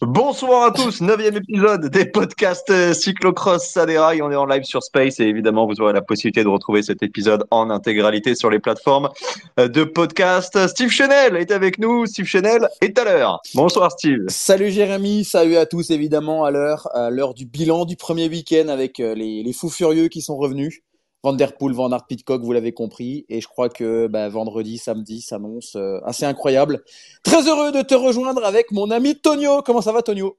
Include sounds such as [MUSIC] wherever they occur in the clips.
Bonsoir à tous, neuvième épisode des podcasts euh, Cyclocross Saderail. On est en live sur Space et évidemment vous aurez la possibilité de retrouver cet épisode en intégralité sur les plateformes euh, de podcast. Steve Chenel est avec nous. Steve Chenel est à l'heure. Bonsoir Steve. Salut Jérémy, salut à tous évidemment à l'heure, à l'heure du bilan du premier week-end avec euh, les fous furieux qui sont revenus. Van Der Poel, Van Aert, Pitcock, vous l'avez compris. Et je crois que bah, vendredi, samedi s'annonce euh, assez incroyable. Très heureux de te rejoindre avec mon ami Tonio. Comment ça va Tonio?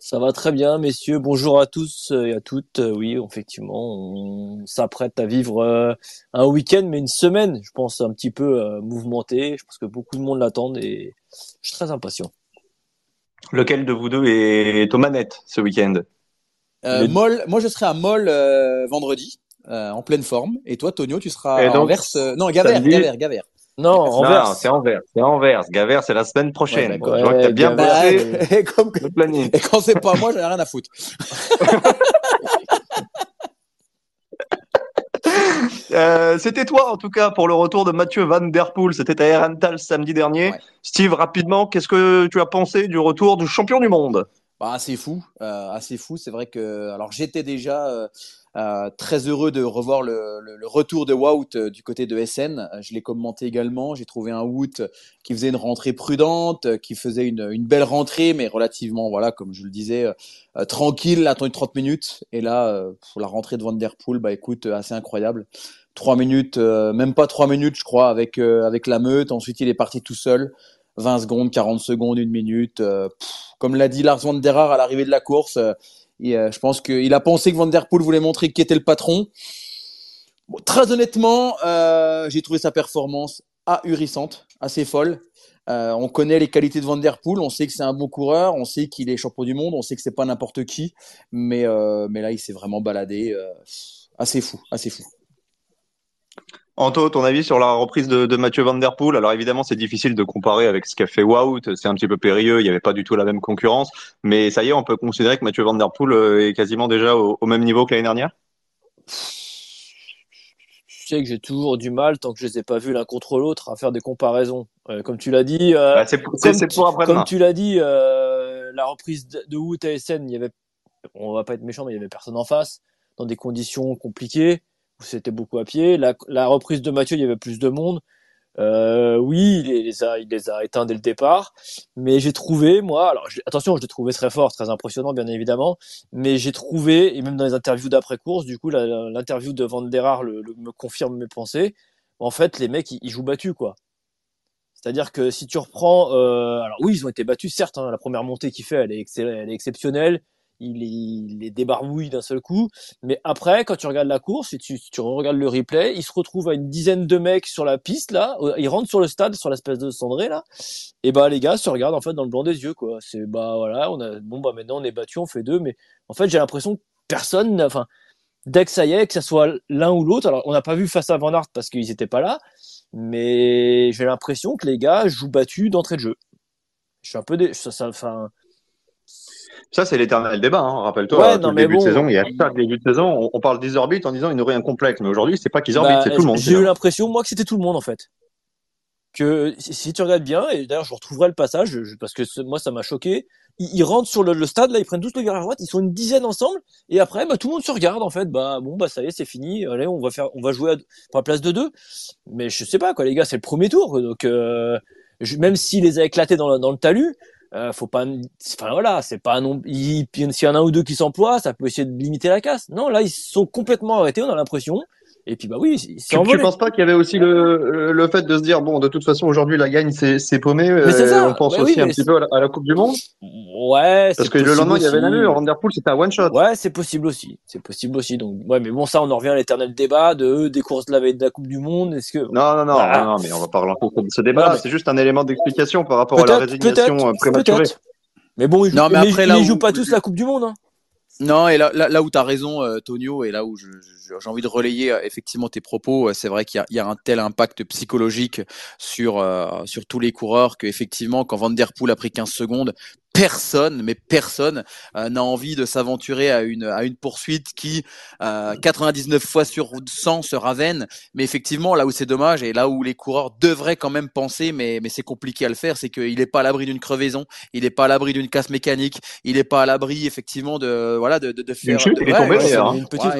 Ça va très bien, messieurs. Bonjour à tous et à toutes. Euh, Oui, effectivement, on s'apprête à vivre euh, un week-end, mais une semaine, je pense, un petit peu euh, mouvementée. Je pense que beaucoup de monde l'attendent et je suis très impatient. Lequel de vous deux est aux manettes ce week-end? Euh, moi je serai à Moll euh, vendredi, euh, en pleine forme. Et toi Tonio, tu seras donc, Anvers. euh, non, Gavert, samedi- Gavert, Gavert. Non, Anvers. C'est Anvers. C'est Anvers. Gavert, c'est la semaine prochaine. Ouais, d'accord. je vois que t'as Ouais, bien bossé Bah, et, comme que- le planning. et quand c'est pas moi, j'en ai rien à foutre. [LAUGHS] Euh, C'était toi, en tout cas, pour le retour de Mathieu Van Der Poel. C'était à Herentals samedi dernier. Ouais. Steve, rapidement, qu'est-ce que tu as pensé du retour du champion du monde? Bah, assez fou, euh, assez fou. C'est vrai que, alors j'étais déjà euh, euh, très heureux de revoir le, retour de Wout euh, du côté de SN. Je l'ai commenté également. J'ai trouvé un Wout qui faisait une rentrée prudente, qui faisait une, belle rentrée, mais relativement, voilà, comme je le disais, tranquille, attendu 30 minutes. Et là, pour la rentrée de Van Der Poel, bah écoute, assez incroyable. Trois minutes, même pas trois minutes, je crois, avec avec la meute. Ensuite, il est parti tout seul. 20 secondes, 40 secondes, une minute. euh, comme l'a dit Lars Van Der Haar à l'arrivée de la course, euh, euh, je pense qu'il a pensé que Van Der Poel voulait montrer qui était le patron. Très honnêtement, j'ai trouvé sa performance ahurissante, assez folle. On connaît les qualités de Van Der Poel, on sait que c'est un bon coureur, on sait qu'il est champion du monde, on sait que c'est pas n'importe qui, mais là il s'est vraiment baladé, assez fou, assez fou. Anto, ton avis sur la reprise de, de Mathieu Van Der Poel? Alors évidemment, c'est difficile de comparer avec ce qu'a fait Wout. C'est un petit peu périlleux. Il n'y avait pas du tout la même concurrence. Mais ça y est, on peut considérer que Mathieu Van Der Poel euh, est quasiment déjà au, au même niveau que l'année dernière? Je sais que j'ai toujours du mal, tant que je les ai pas vus l'un contre l'autre, à faire des comparaisons. Euh, comme tu l'as dit, euh, Bah, c'est pour, c'est- comme c'est tu- pour après-demain. Comme tu l'as dit, euh, la reprise de, de Wout à SN, il y avait, on va pas être méchant, mais il y avait personne en face, dans des conditions compliquées, c'était beaucoup à pied. La, la reprise de Mathieu, il y avait plus de monde. Euh, oui, il les a, il les a éteints dès le départ, mais j'ai trouvé, moi, alors attention, je l'ai trouvé très fort, très impressionnant, bien évidemment, mais j'ai trouvé, et même dans les interviews d'après-course, du coup, l'interview de Van der Haar le, le- me confirme mes pensées. En fait, les mecs, ils, ils jouent battus, quoi. C'est-à-dire que si tu reprends, euh, alors oui, ils ont été battus, certes, hein, la première montée qu'il fait, elle est, elle est exceptionnelle. Il, il les débarbouille d'un seul coup. Mais après, quand tu regardes la course et tu, tu regardes le replay, il se retrouve à une dizaine de mecs sur la piste là. Il rentre sur le stade, sur l'espèce de cendré là. Et bah les gars se regardent en fait dans le blanc des yeux quoi. C'est bah voilà, on a bon bah maintenant on est battu, on fait deux. Mais en fait j'ai l'impression que personne, enfin dès que ça y est, que ça soit l'un ou l'autre. Alors on n'a pas vu face à Van Aert parce qu'ils étaient pas là, mais j'ai l'impression que les gars jouent battu d'entrée de jeu. Je suis un peu dé... ça, ça, enfin ça, c'est l'éternel débat, hein. rappelle-toi. Ouais, non, début de saison, il y a début de saison, on, parle des orbites en disant ils n'auraient rien complexe. Mais aujourd'hui, c'est pas qu'ils orbitent, bah, c'est tout le monde. J'ai eu l'impression, moi, que c'était tout le monde, en fait. Que si tu regardes bien, et d'ailleurs, je retrouverai le passage, parce que moi, ça m'a choqué. Ils, rentrent sur le, stade, là, ils prennent tous le virage à droite, ils sont une dizaine ensemble, et après, bah, tout le monde se regarde, en fait. Bah, bon, bah, ça y est, c'est fini. Allez, on va faire, on va jouer à, pour la place de deux. Mais je sais pas, quoi, les gars, c'est le premier tour. Donc, euh, même s'il les a éclatés dans, dans le talus, euh, faut pas, enfin voilà, c'est pas non, s'il y en a un ou deux qui s'emploient, ça peut essayer de limiter la casse. Non, là ils sont complètement arrêtés, on a l'impression. Et puis bah oui, tu, tu penses pas qu'il y avait aussi le, le fait de se dire bon de toute façon aujourd'hui la gagne c'est paumé. Euh, on pense bah aussi un petit peu à la, Coupe du Monde. Ouais. Parce que le lendemain il y avait la Namur, Vanderpool c'était un one shot. Ouais c'est possible aussi, c'est possible aussi. Donc ouais mais bon ça on en revient à l'éternel débat de des courses de la veille de la Coupe du Monde. Est-ce que non non non, non, mais on va pas relancer ce débat. C'est juste un élément d'explication par rapport à la résignation euh, prématurée. Mais bon ils jouent, non, mais après, là jouent pas tous la Coupe du Monde. Hein. Non, et là, là, là où tu as raison, euh, Tonio, et là où j'ai envie de relayer euh, effectivement tes propos, euh, c'est vrai qu'il y, a un tel impact psychologique sur, sur tous les coureurs qu'effectivement, quand Van Der Poel a pris 15 secondes, personne, mais personne euh, n'a envie de s'aventurer à une à une poursuite qui euh, 99 fois sur 100 se ravenne. Mais effectivement, là où c'est dommage et là où les coureurs devraient quand même penser, mais mais c'est compliqué à le faire, c'est qu'il n'est pas à l'abri d'une crevaison, il n'est pas à l'abri d'une casse mécanique, il n'est pas à l'abri effectivement de voilà de de, de faire. Chute, il est tombé Une petite,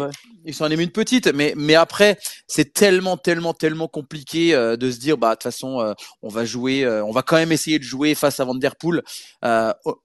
Il s'en est une petite, mais mais après c'est tellement tellement tellement compliqué euh, de se dire bah de toute façon euh, on va jouer, on va quand même essayer de jouer face à Van Der Poel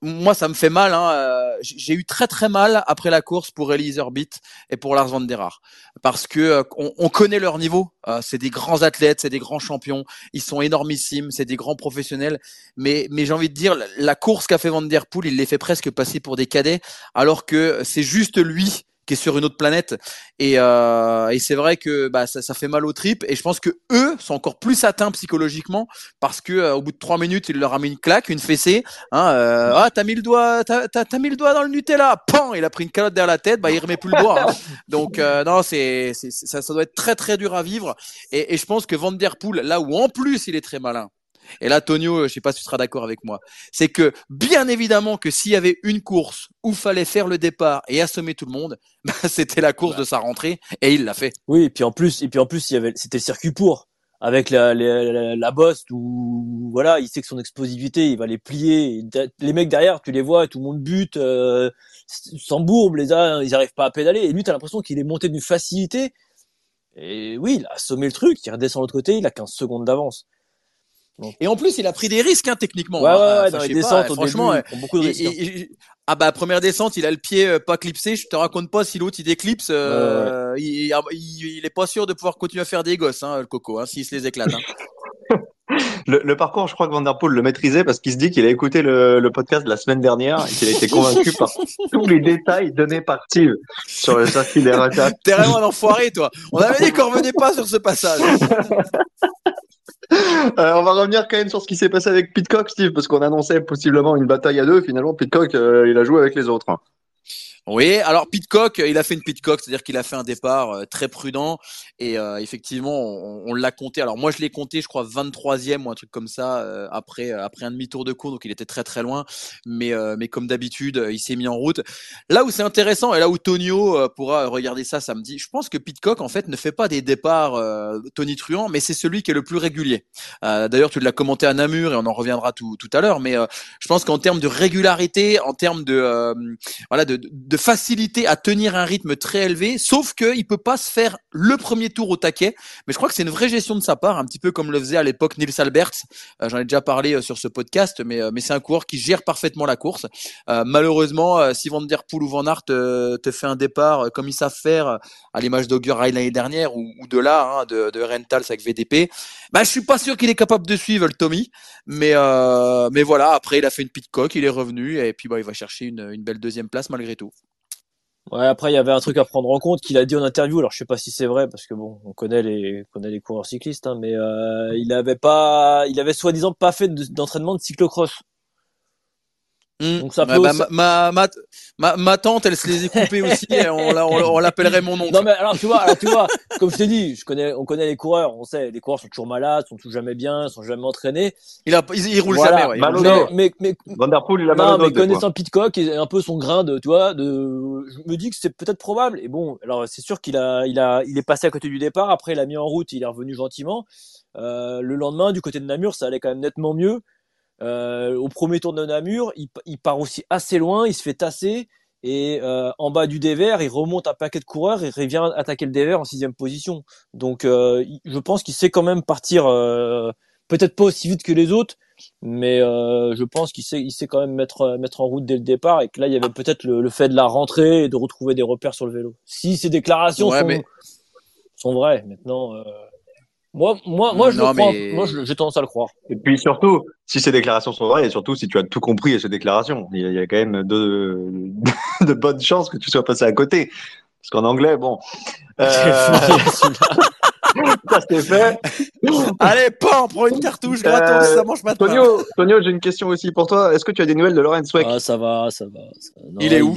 moi, ça me fait mal. Hein. Euh, j'ai eu très très mal après la course pour Elise Orbit et pour Lars van der Haar parce que euh, on, connaît leur niveau. Euh, c'est des grands athlètes, c'est des grands champions. Ils sont énormissimes, c'est des grands professionnels. Mais mais j'ai envie de dire, la course qu'a fait Van der Poel, il les fait presque passer pour des cadets, alors que c'est juste lui qui est sur une autre planète. Et, euh, et c'est vrai que bah, ça, ça, fait mal aux tripes. Et je pense que eux sont encore plus atteints psychologiquement parce que euh, au bout de trois minutes, il leur a mis une claque, une fessée. Hein, euh, ah, t'as mis le doigt, t'as, t'as, mis le doigt dans le Nutella. Pan, il a pris une calotte derrière la tête. Bah, il remet plus le doigt. Hein. [LAUGHS] Donc euh, non, c'est, c'est, ça, ça doit être très très dur à vivre. Et, et je pense que Van der Poel, là où en plus il est très malin, et là, Tonio, je sais pas si tu seras d'accord avec moi, c'est que bien évidemment que s'il y avait une course où fallait faire le départ et assommer tout le monde, [LAUGHS] bah, c'était la course de sa rentrée et il l'a fait. Oui, et puis en plus, et puis en plus, il y avait, c'était le circuit pour avec la, la, la, bosse où voilà, il sait que son explosivité, il va les plier. Les mecs derrière, tu les vois, tout le monde bute, euh, s'embourbe, les uns, ils arrivent pas à pédaler. Et lui, t'as l'impression qu'il est monté d'une facilité. Et oui, il a assommé le truc, il redescend de l'autre côté, il a 15 secondes d'avance. Et en plus, il a pris des risques hein, techniquement. Ouais, ouais, ouais, dans les descentes, franchement, début, beaucoup de risques. Hein. ah bah première descente, il a le pied euh, pas clipsé. Je te raconte pas si l'autre il déclipse, euh, il, il, il, est pas sûr de pouvoir continuer à faire des gosses, hein, le coco, hein, s'il se les éclate. Hein. [LAUGHS] le, le, parcours, je crois que Van Der Poel le maîtrisait parce qu'il se dit qu'il a écouté le, le, podcast de la semaine dernière et qu'il a été convaincu par [LAUGHS] tous les détails donnés par Steve sur le circuit des T'es vraiment un enfoiré, toi. On avait dit qu'on revenait pas sur ce passage. [LAUGHS] Euh, on va revenir quand même sur ce qui s'est passé avec Pitcock, Steve, parce qu'on annonçait possiblement une bataille à deux. Finalement, Pitcock, euh, il a joué avec les autres. Oui, alors Pitcock, il a fait une Pitcock, c'est-à-dire qu'il a fait un départ euh, très prudent et euh, effectivement, on, l'a compté. Alors moi, je l'ai compté, je crois 23e ou un truc comme ça euh, après après un demi-tour de cours, donc il était très très loin. Mais mais comme d'habitude, il s'est mis en route. Là où c'est intéressant et là où Tonio pourra regarder ça samedi, je pense que Pitcock en fait ne fait pas des départs Tony Truant, mais c'est celui qui est le plus régulier. D'ailleurs, tu l'as commenté à Namur et on en reviendra tout tout à l'heure, mais je pense qu'en termes de régularité, en termes de voilà de de facilité à tenir un rythme très élevé, sauf qu'il peut pas se faire le premier tour au taquet. Mais je crois que c'est une vraie gestion de sa part, un petit peu comme le faisait à l'époque Nils Alberts. Euh, j'en ai déjà parlé euh, sur ce podcast, mais, mais c'est un coureur qui gère parfaitement la course. malheureusement, si Van Der Poel ou Van Aert te fait un départ comme ils savent faire à l'image d'Augur l'année dernière ou, de là, hein, de, de Rentals avec VDP, bah, je suis pas sûr qu'il est capable de suivre le Tommy. Mais, mais voilà, après, il a fait une petite coque, il est revenu et puis bah, il va chercher une belle deuxième place malgré tout. Ouais, après il y avait un truc à prendre en compte qu'il a dit en interview. Alors je sais pas si c'est vrai parce que bon, on connaît les connaît les coureurs cyclistes, hein, mais euh, il avait pas, il avait soi-disant pas fait d'entraînement de cyclocross. Mmh. Donc ça peut bah, ma, ma, ma, ma, tante, elle se les est coupées [LAUGHS] aussi. on, on, l'appellerait mon oncle. Non mais alors tu vois, alors tu vois, comme je t'ai dit, je connais, on connaît les coureurs. On sait, les coureurs sont toujours malades, sont toujours jamais bien, sont jamais entraînés. Il a, il, roule jamais. Ouais, mais, mais, mais, Van der Poel, il a non, mais connaissant Pitcock et un peu son grain de, tu vois, de, je me dis que c'est peut-être probable. Et bon, alors c'est sûr qu'il a, il a, il est passé à côté du départ. Après, il a mis en route, il est revenu gentiment. Euh, le lendemain, du côté de Namur, ça allait quand même nettement mieux. Euh, au premier tour de Namur, il, il, part aussi assez loin, il se fait tasser. Et euh, en bas du dévers, il remonte un paquet de coureurs et revient attaquer le dévers en sixième position. Donc, euh, je pense qu'il sait quand même partir, euh, peut-être pas aussi vite que les autres, mais euh, je pense qu'il sait, il sait quand même mettre, mettre en route dès le départ. Et que là, il y avait peut-être le, le, fait de la rentrée et de retrouver des repères sur le vélo. Si ces déclarations sont, sont vraies, maintenant. Moi, moi, moi, je le crois. Moi, j'ai tendance à le croire. Et puis surtout, si ces déclarations sont vraies, et surtout si tu as tout compris à ces déclarations, il y a, quand même de, [LAUGHS] de bonnes chances que tu sois passé à côté. Parce qu'en anglais, bon. [LAUGHS] Euh... [LAUGHS] ça c'est fait. Allez, pan, prends une cartouche gratos, euh, ça mange maintenant. Tonio, Tonio j'ai une question aussi pour toi. Est-ce que tu as des nouvelles de Lorenz Weck Ah, ça va, ça va. il est où?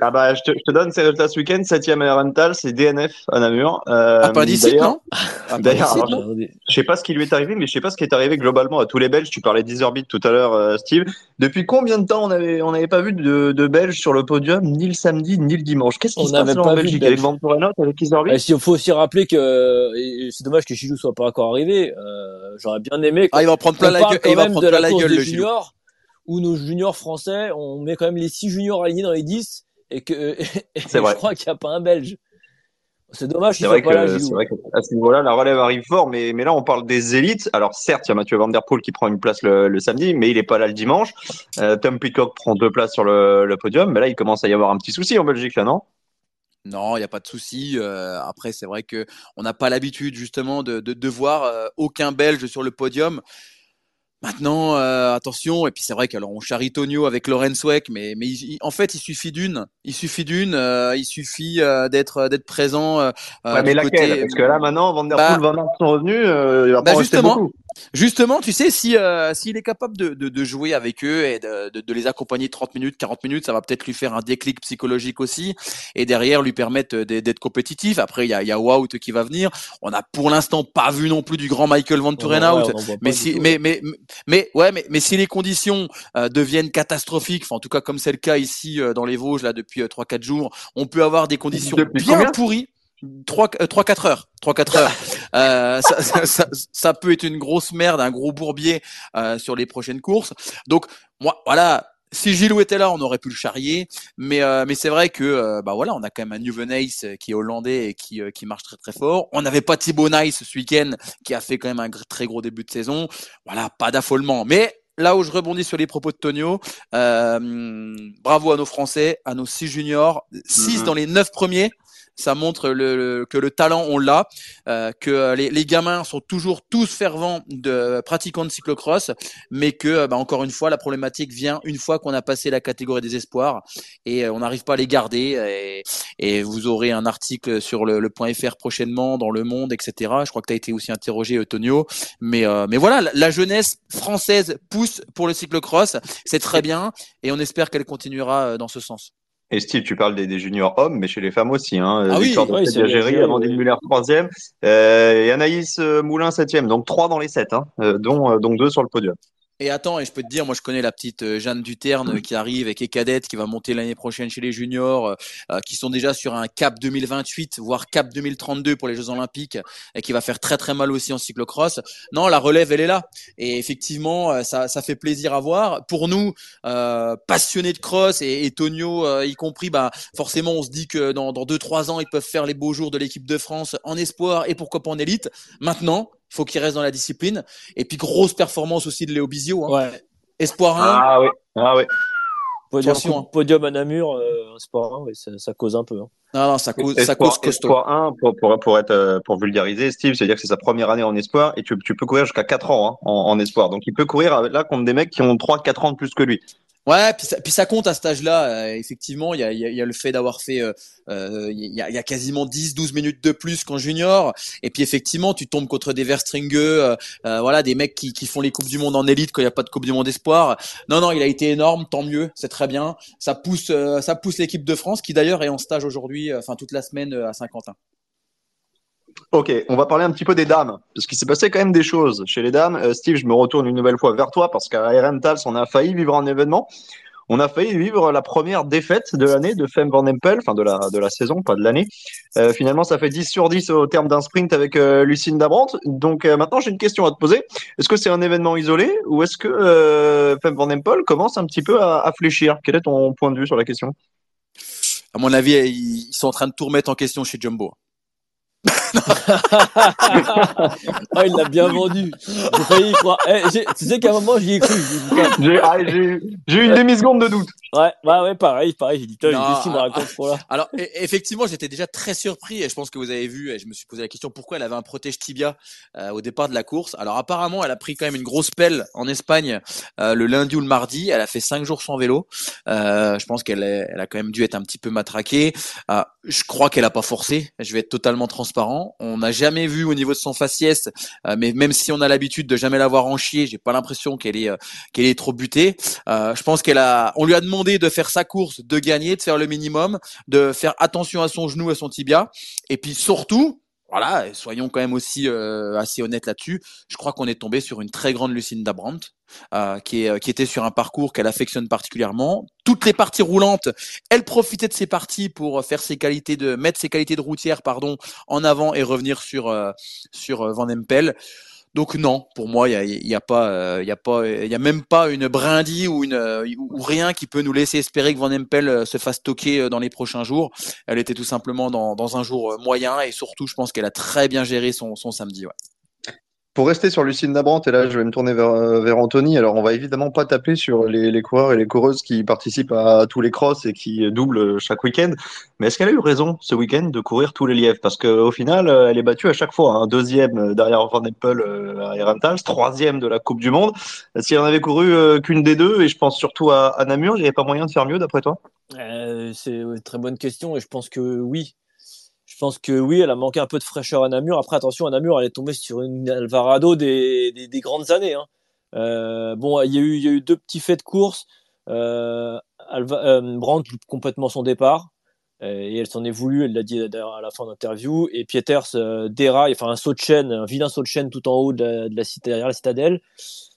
Ah bah, je te, je te donne ses résultats ce week-end. 7ème rental, c'est DNF à Namur. Euh, ah, pas d'ici, non? Ah, D'ailleurs, je sais pas ce qui lui est arrivé, mais je sais pas ce qui est arrivé globalement à tous les Belges. Tu parlais d'Isorbit tout à l'heure, euh, Steve. Depuis combien de temps on avait, on n'avait pas vu de, de Belges sur le podium, ni le samedi, ni le dimanche? Qu'est-ce qui se passe en Belgique? avec Van avec Isorbit? Il faut aussi rappeler que c'est dommage que Chilou soit pas encore arrivé. Euh, J'aurais bien aimé. Ah, il va prendre plein la gueule. Il va prendre plein la, gueule le juniors, où nos juniors français, on met quand même les six juniors alignés dans les 10 et que [LAUGHS] et je crois qu'il n'y a pas un Belge. C'est dommage qu'il soit pas là, C'est vrai qu'à ce niveau-là, la relève arrive fort, mais, mais là, on parle des élites. Alors, certes, il y a Mathieu Van Der Poel qui prend une place le, le samedi, mais il est pas là le dimanche. Euh, Tom Pitcock prend deux places sur le, le, podium, mais là, il commence à y avoir un petit souci en Belgique, là, non? Non, il n'y a pas de souci. Euh, après, c'est vrai que on n'a pas l'habitude justement de, de, de voir euh, aucun Belge sur le podium. Maintenant, euh, attention, et puis c'est vrai qu'alors on charrie Tonio avec Lorenz Weck, mais, mais en fait, il suffit d'une. Il suffit d'une, euh, il suffit euh, d'être d'être présent. ouais, mais laquelle côté... Parce que là, maintenant, Van Der Poel, bah, Van Aert sont revenus, il va bah, pas justement, beaucoup. Justement, tu sais, si s'il est capable de, de, de, jouer avec eux et de, de, de, les accompagner 30 minutes, 40 minutes, ça va peut-être lui faire un déclic psychologique aussi, et derrière lui permettre d'être compétitif. Après, il y a, y a Wout qui va venir. On a pour l'instant pas vu non plus du grand Michael Van Turenhout, mais si, mais, mais mais ouais, mais, mais si les conditions euh, deviennent catastrophiques, enfin, en tout cas comme c'est le cas ici euh, dans les Vosges là depuis euh, trois 4 jours, on peut avoir des conditions bien pourries. 3 3 4 heures. 3 4 heures. [LAUGHS] Euh, ça, ça, ça, ça, peut être une grosse merde un gros bourbier euh, sur les prochaines courses. Donc moi voilà. Si Gilou était là, on aurait pu le charrier, mais euh, mais c'est vrai que euh, bah voilà, on a quand même un New Nice qui est hollandais et qui qui marche très très fort. On n'avait pas Thibaut Nice ce week-end qui a fait quand même un très gros début de saison. Voilà, pas d'affolement, mais là où je rebondis sur les propos de Tonio, euh, bravo à nos Français, à nos six juniors, six mm-hmm. dans les neuf premiers ça montre le, que le talent on l'a, euh, que les, les, gamins sont toujours tous fervents de pratiquants de cyclocross, mais que bah, encore une fois la problématique vient une fois qu'on a passé la catégorie des espoirs et euh, on n'arrive pas à les garder. Et, et, vous aurez un article sur le, le, point .fr prochainement dans Le Monde, etc. Je crois que tu as été aussi interrogé, Tonio. Mais euh, mais voilà, la, la jeunesse française pousse pour le cyclocross, c'est très bien et on espère qu'elle continuera euh, dans ce sens. Et Steve, tu parles des, des, juniors hommes, mais chez les femmes aussi. Hein. Ah Victoire oui, oui, Amandine Muller troisième, euh, et Anaïs euh, Moulin septième. Donc trois dans les sept, hein, euh, dont, donc deux sur le podium. Et attends, et je peux te dire, moi je connais la petite euh, Jeanne Duterne qui arrive et qui est cadette, qui va monter l'année prochaine chez les juniors, euh, qui sont déjà sur un cap 2028, voire cap 2032 pour les Jeux Olympiques, et qui va faire très très mal aussi en cyclocross. Non, la relève, elle est là. Et effectivement, euh, ça, ça fait plaisir à voir. Pour nous, euh, passionnés de cross, et, et Tonio y compris, bah forcément on se dit que dans, dans 2-3 ans, ils peuvent faire les beaux jours de l'équipe de France en espoir et pourquoi pas en élite. Maintenant, il faut qu'il reste dans la discipline. Et puis, grosse performance aussi de Léo Bizio. Hein. Ouais. Espoir 1. Ah oui, ah oui. Podium, Attention, hein. podium à Namur, euh, sport 1, ouais, ça, ça cause un peu. Hein. Non, non, ça cause, ça Espoir, cause costaud. Espoir 1, pour, pour, pour, être, euh, pour vulgariser, Steve, c'est-à-dire que c'est sa première année en espoir et tu, tu peux courir jusqu'à 4 ans hein, en, en espoir. Donc il peut courir avec- là contre des mecs qui ont 3-4 ans de plus que lui. Ouais, puis ça, puis ça compte à cet âge-là. euh, effectivement, il y a, y, a, y a le fait d'avoir fait, euh, euh, il y, a, y a quasiment 10-12 minutes de plus qu'en junior. Et puis effectivement, tu tombes contre des Verstringue, euh, euh, voilà, des mecs qui, qui font les coupes du monde en élite quand il n'y a pas de coupe du monde espoir. Non, non, il a été énorme, tant mieux, c'est très bien. Ça pousse, ça pousse l'équipe de France qui d'ailleurs est en stage aujourd'hui, enfin toute la semaine à Saint-Quentin. Ok, on va parler un petit peu des dames, parce qu'il s'est passé quand même des choses chez les dames. Euh, Steve, je me retourne une nouvelle fois vers toi, parce qu'à Herentals, on a failli vivre un événement. On a failli vivre la première défaite de l'année de Femme Van Empel, enfin de la, de la saison, pas de l'année. Euh, finalement, ça fait 10 sur 10 au terme d'un sprint avec euh, Lucine Dabrandt. Donc maintenant, j'ai une question à te poser. Est-ce que c'est un événement isolé ou est-ce que Femme Van Empel commence un petit peu à, à fléchir? Quel est ton point de vue sur la question? À mon avis, ils sont en train de tout remettre en question chez Jumbo. Ah, il l'a bien vendu. J'ai failli y croire. Eh, j'ai- tu sais qu'à un moment, j'y ai cru. J'ai dit, putain. J'ai ah, j'ai- j'ai eu une demi-seconde de doute. Ouais, ouais, ouais, pareil, pareil. J'ai dit, putain, Non, qu'est-ce qu'il me ah, raconte pour là Alors e- effectivement, j'étais déjà très surpris et je pense que vous avez vu et je me suis posé la question pourquoi elle avait un protège tibia euh, au départ de la course? Alors apparemment, elle a pris quand même une grosse pelle en Espagne euh, le lundi ou le mardi. Elle a fait cinq jours sans vélo. Euh, je pense qu'elle est- elle a quand même dû être un petit peu matraquée. Euh, je crois qu'elle a pas forcé. Je vais être totalement transparent. On n'a jamais vu au niveau de son faciès, euh, mais même si on a l'habitude de jamais la voir en chier, j'ai pas l'impression qu'elle est euh, qu'elle est trop butée. Euh, je pense qu'elle a, on lui a demandé de faire sa course, de gagner, de faire le minimum, de faire attention à son genou, à son tibia, et puis surtout, voilà, soyons quand même aussi euh, assez honnêtes là-dessus. Je crois qu'on est tombé sur une très grande Lucinda Brandt, euh, qui, est, qui était sur un parcours qu'elle affectionne particulièrement. Toutes les parties roulantes, elle profitait de ces parties pour faire ses qualités de mettre ses qualités de routière, pardon, en avant et revenir sur euh, sur euh, Van Empel. Donc non, pour moi, il y a, il y a pas, euh, il a pas, il a même pas une brindille ou une euh, ou rien qui peut nous laisser espérer que Van Empel euh, se fasse toquer euh, dans les prochains jours. Elle était tout simplement dans, dans un jour euh, moyen et surtout, je pense qu'elle a très bien géré son, son samedi. Ouais. Pour rester sur Lucine Nabrante, et là je vais me tourner vers, euh, vers Anthony, alors on va évidemment pas taper sur les, coureurs et les coureuses qui participent à tous les crosses et qui doublent chaque week-end, mais est-ce qu'elle a eu raison ce week-end de courir tous les lièvres? Parce qu'au final, euh, elle est battue à chaque fois, hein. deuxième euh, derrière Van euh, à Herentals, troisième de la Coupe du Monde. Si elle en avait couru euh, qu'une des deux, et je pense surtout à, Namur, il n'y avait pas moyen de faire mieux d'après toi? Euh, C'est une très bonne question et je pense que oui. Pense que oui, elle a manqué un peu de fraîcheur à Namur. Après, attention, à Namur, elle est tombée sur une Alvarado des, des, des grandes années. Hein. Euh, bon, il y, a eu, deux petits faits de course. Euh, Alva, euh, Brandt loupe complètement son départ. Euh, et elle s'en est voulu, elle l'a dit à la fin de l'interview. Et Pieters euh, déraille, enfin un saut de chaîne, un vilain saut de chaîne tout en haut de derrière la citadelle.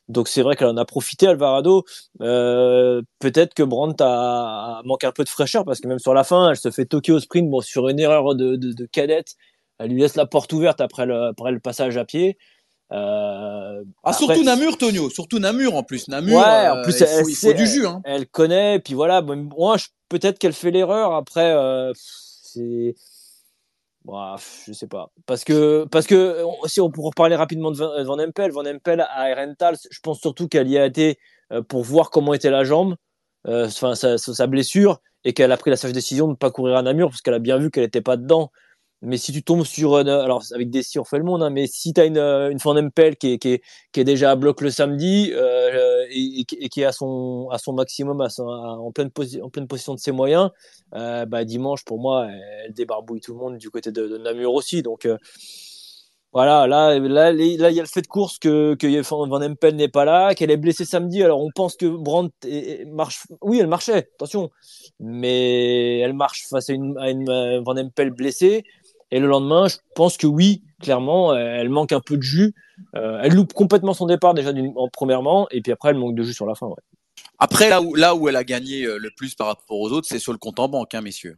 Donc c'est vrai qu'elle en a profité, Alvarado. Euh, Peut-être que Brandt a, a manqué un peu de fraîcheur parce que même sur la fin, elle se fait toquer au sprint bon, sur une erreur de, de, de cadette. Elle lui laisse la porte ouverte après le, après le passage à pied. Euh, Ah, après, surtout Namur, Tonio, surtout Namur en plus. Namur, Ouais, en euh, plus, il, elle faut, il faut du jus. Hein. elle connaît, puis voilà. bon, Moi, peut-être qu'elle fait l'erreur. Après, euh, c'est. Bon, je sais pas. Parce que, parce que si on pourrait reparler rapidement de Van Van Empel, Van Empel à Rental, je pense surtout qu'elle y a été euh, pour voir comment était la jambe, euh, enfin sa, sa blessure, et qu'elle a pris la sage décision de ne pas courir à Namur parce qu'elle a bien vu qu'elle n'était pas dedans. Mais si tu tombes sur, euh, alors avec des si on fait le monde, hein, mais si tu as une, euh, une Van Empel qui est, qui, est, qui est déjà à bloc le samedi euh, et, qui est à son, à son maximum, à son, en, pleine en pleine position de ses moyens, euh, bah, dimanche, pour moi, elle débarbouille tout le monde du côté de, Namur aussi. Donc voilà, là, il y a le fait de course que, Van Empel n'est pas là, qu'elle est blessée samedi. Alors on pense que Brandt marche. Oui, elle marchait, attention, mais elle marche face à une, à une Van Empel blessée. Et le lendemain, je pense que oui, clairement, elle manque un peu de jus. elle loupe complètement son départ déjà en premièrement, et puis après elle manque de jus sur la fin. Ouais. Après, là où, là où elle a gagné le plus par rapport aux autres, c'est sur le compte en banque, hein, messieurs.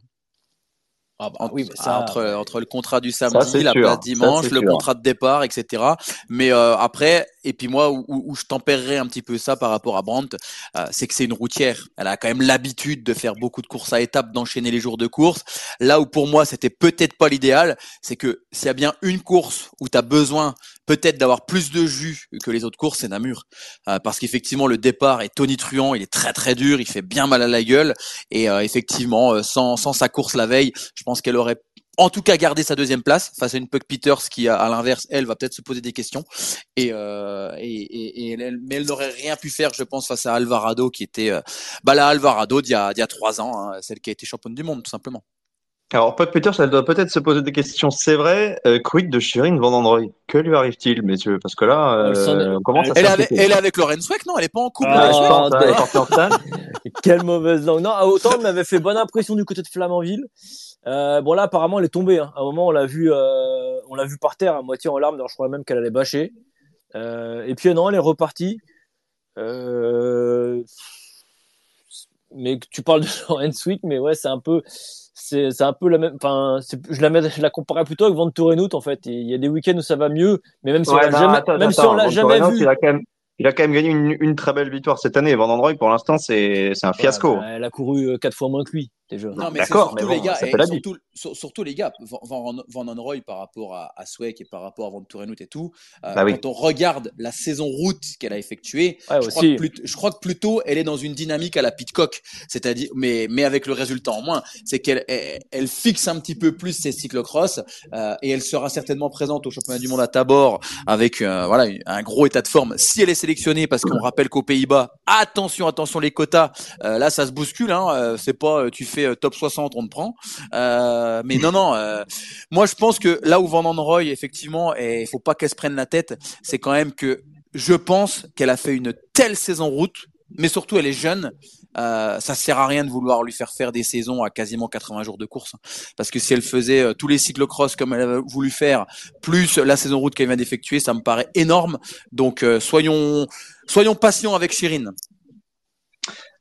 Ah, bah, oui, ça, entre, entre le contrat du samedi, la place dimanche, le contrat de départ, etc. Mais euh, après, et puis moi, où, je tempérerais un petit peu ça par rapport à Brandt, euh, c'est que c'est une routière. Elle a quand même l'habitude de faire beaucoup de courses à étapes, d'enchaîner les jours de course. Là où pour moi, c'était peut-être pas l'idéal, c'est que s'il y a bien une course où tu as besoin peut-être d'avoir plus de jus que les autres courses, c'est Namur. Euh, parce qu'effectivement, le départ est tonitruant, il est très très dur, il fait bien mal à la gueule. Et euh, effectivement, euh, sans, sans sa course la veille, je pense qu'elle aurait en tout cas gardé sa deuxième place face à une Puck Peters qui, à l'inverse, elle va peut-être se poser des questions. Et, euh, et, et, et elle, mais elle n'aurait rien pu faire, je pense, face à Alvarado qui était bah la Alvarado d'il y a, d'il y a trois ans, hein, celle qui a été championne du monde, tout simplement. Alors, Pod Peters, elle doit peut-être se poser des questions. C'est vrai, euh, quid de Shirin Van Androy Que lui arrive-t-il, messieurs? Parce que là, euh, comment ça elle, est avec, elle est avec Lorenz Sweck, non? Elle est pas en couple ah, [LAUGHS] Quelle mauvaise langue. Non, autant elle m'avait fait bonne impression du côté de Flamanville. Euh, bon là, apparemment, elle est tombée. Hein. À un moment, on l'a vu, euh, on l'a vu par terre, à moitié en larmes. Alors, je crois même qu'elle allait bâcher. Euh, et puis non, elle est repartie. Mais tu parles de [LAUGHS] Lorenz Sweck, mais ouais, c'est un peu c'est un peu la même. Enfin, je la mets, je la comparais plutôt avec Van Tourenout en fait. Il y a des week-ends où ça va mieux, mais même si on l'a jamais, même si on l'a jamais vu. Il a, quand même, il a quand même gagné une, une très belle victoire cette année. Van Androy, pour l'instant, c'est un fiasco. Bah, elle a couru euh, quatre fois moins que lui. Non, mais surtout, mais les gars, surtout, surtout, les gars, Van, Van Roy par rapport à, à Sweck et par rapport à Van et tout, euh, bah quand on regarde la saison route qu'elle a effectuée, je, crois que je, crois que plutôt elle est dans une dynamique à la Pitcock, c'est-à-dire, mais, mais avec le résultat en moins, c'est qu'elle elle, fixe un petit peu plus ses cyclocross euh, et elle sera certainement présente au championnat du monde à Tabor avec euh, voilà un gros état de forme. Si elle est sélectionnée, parce qu'on rappelle qu'aux Pays-Bas, attention, attention les quotas, euh, là ça se bouscule, hein, c'est pas tu fais top 60, on te prend. Euh, mais non, non. Euh, moi, je pense que là où Van Roy, effectivement, et il faut pas qu'elle se prenne la tête, c'est quand même que je pense qu'elle a fait une telle saison route, mais surtout elle est jeune. Euh, ça sert à rien de vouloir lui faire faire des saisons à quasiment 80 jours de course, parce que si elle faisait tous les cyclocross comme elle a voulu faire, plus la saison route qu'elle vient d'effectuer, ça me paraît énorme. Donc soyons soyons patients avec Chirine.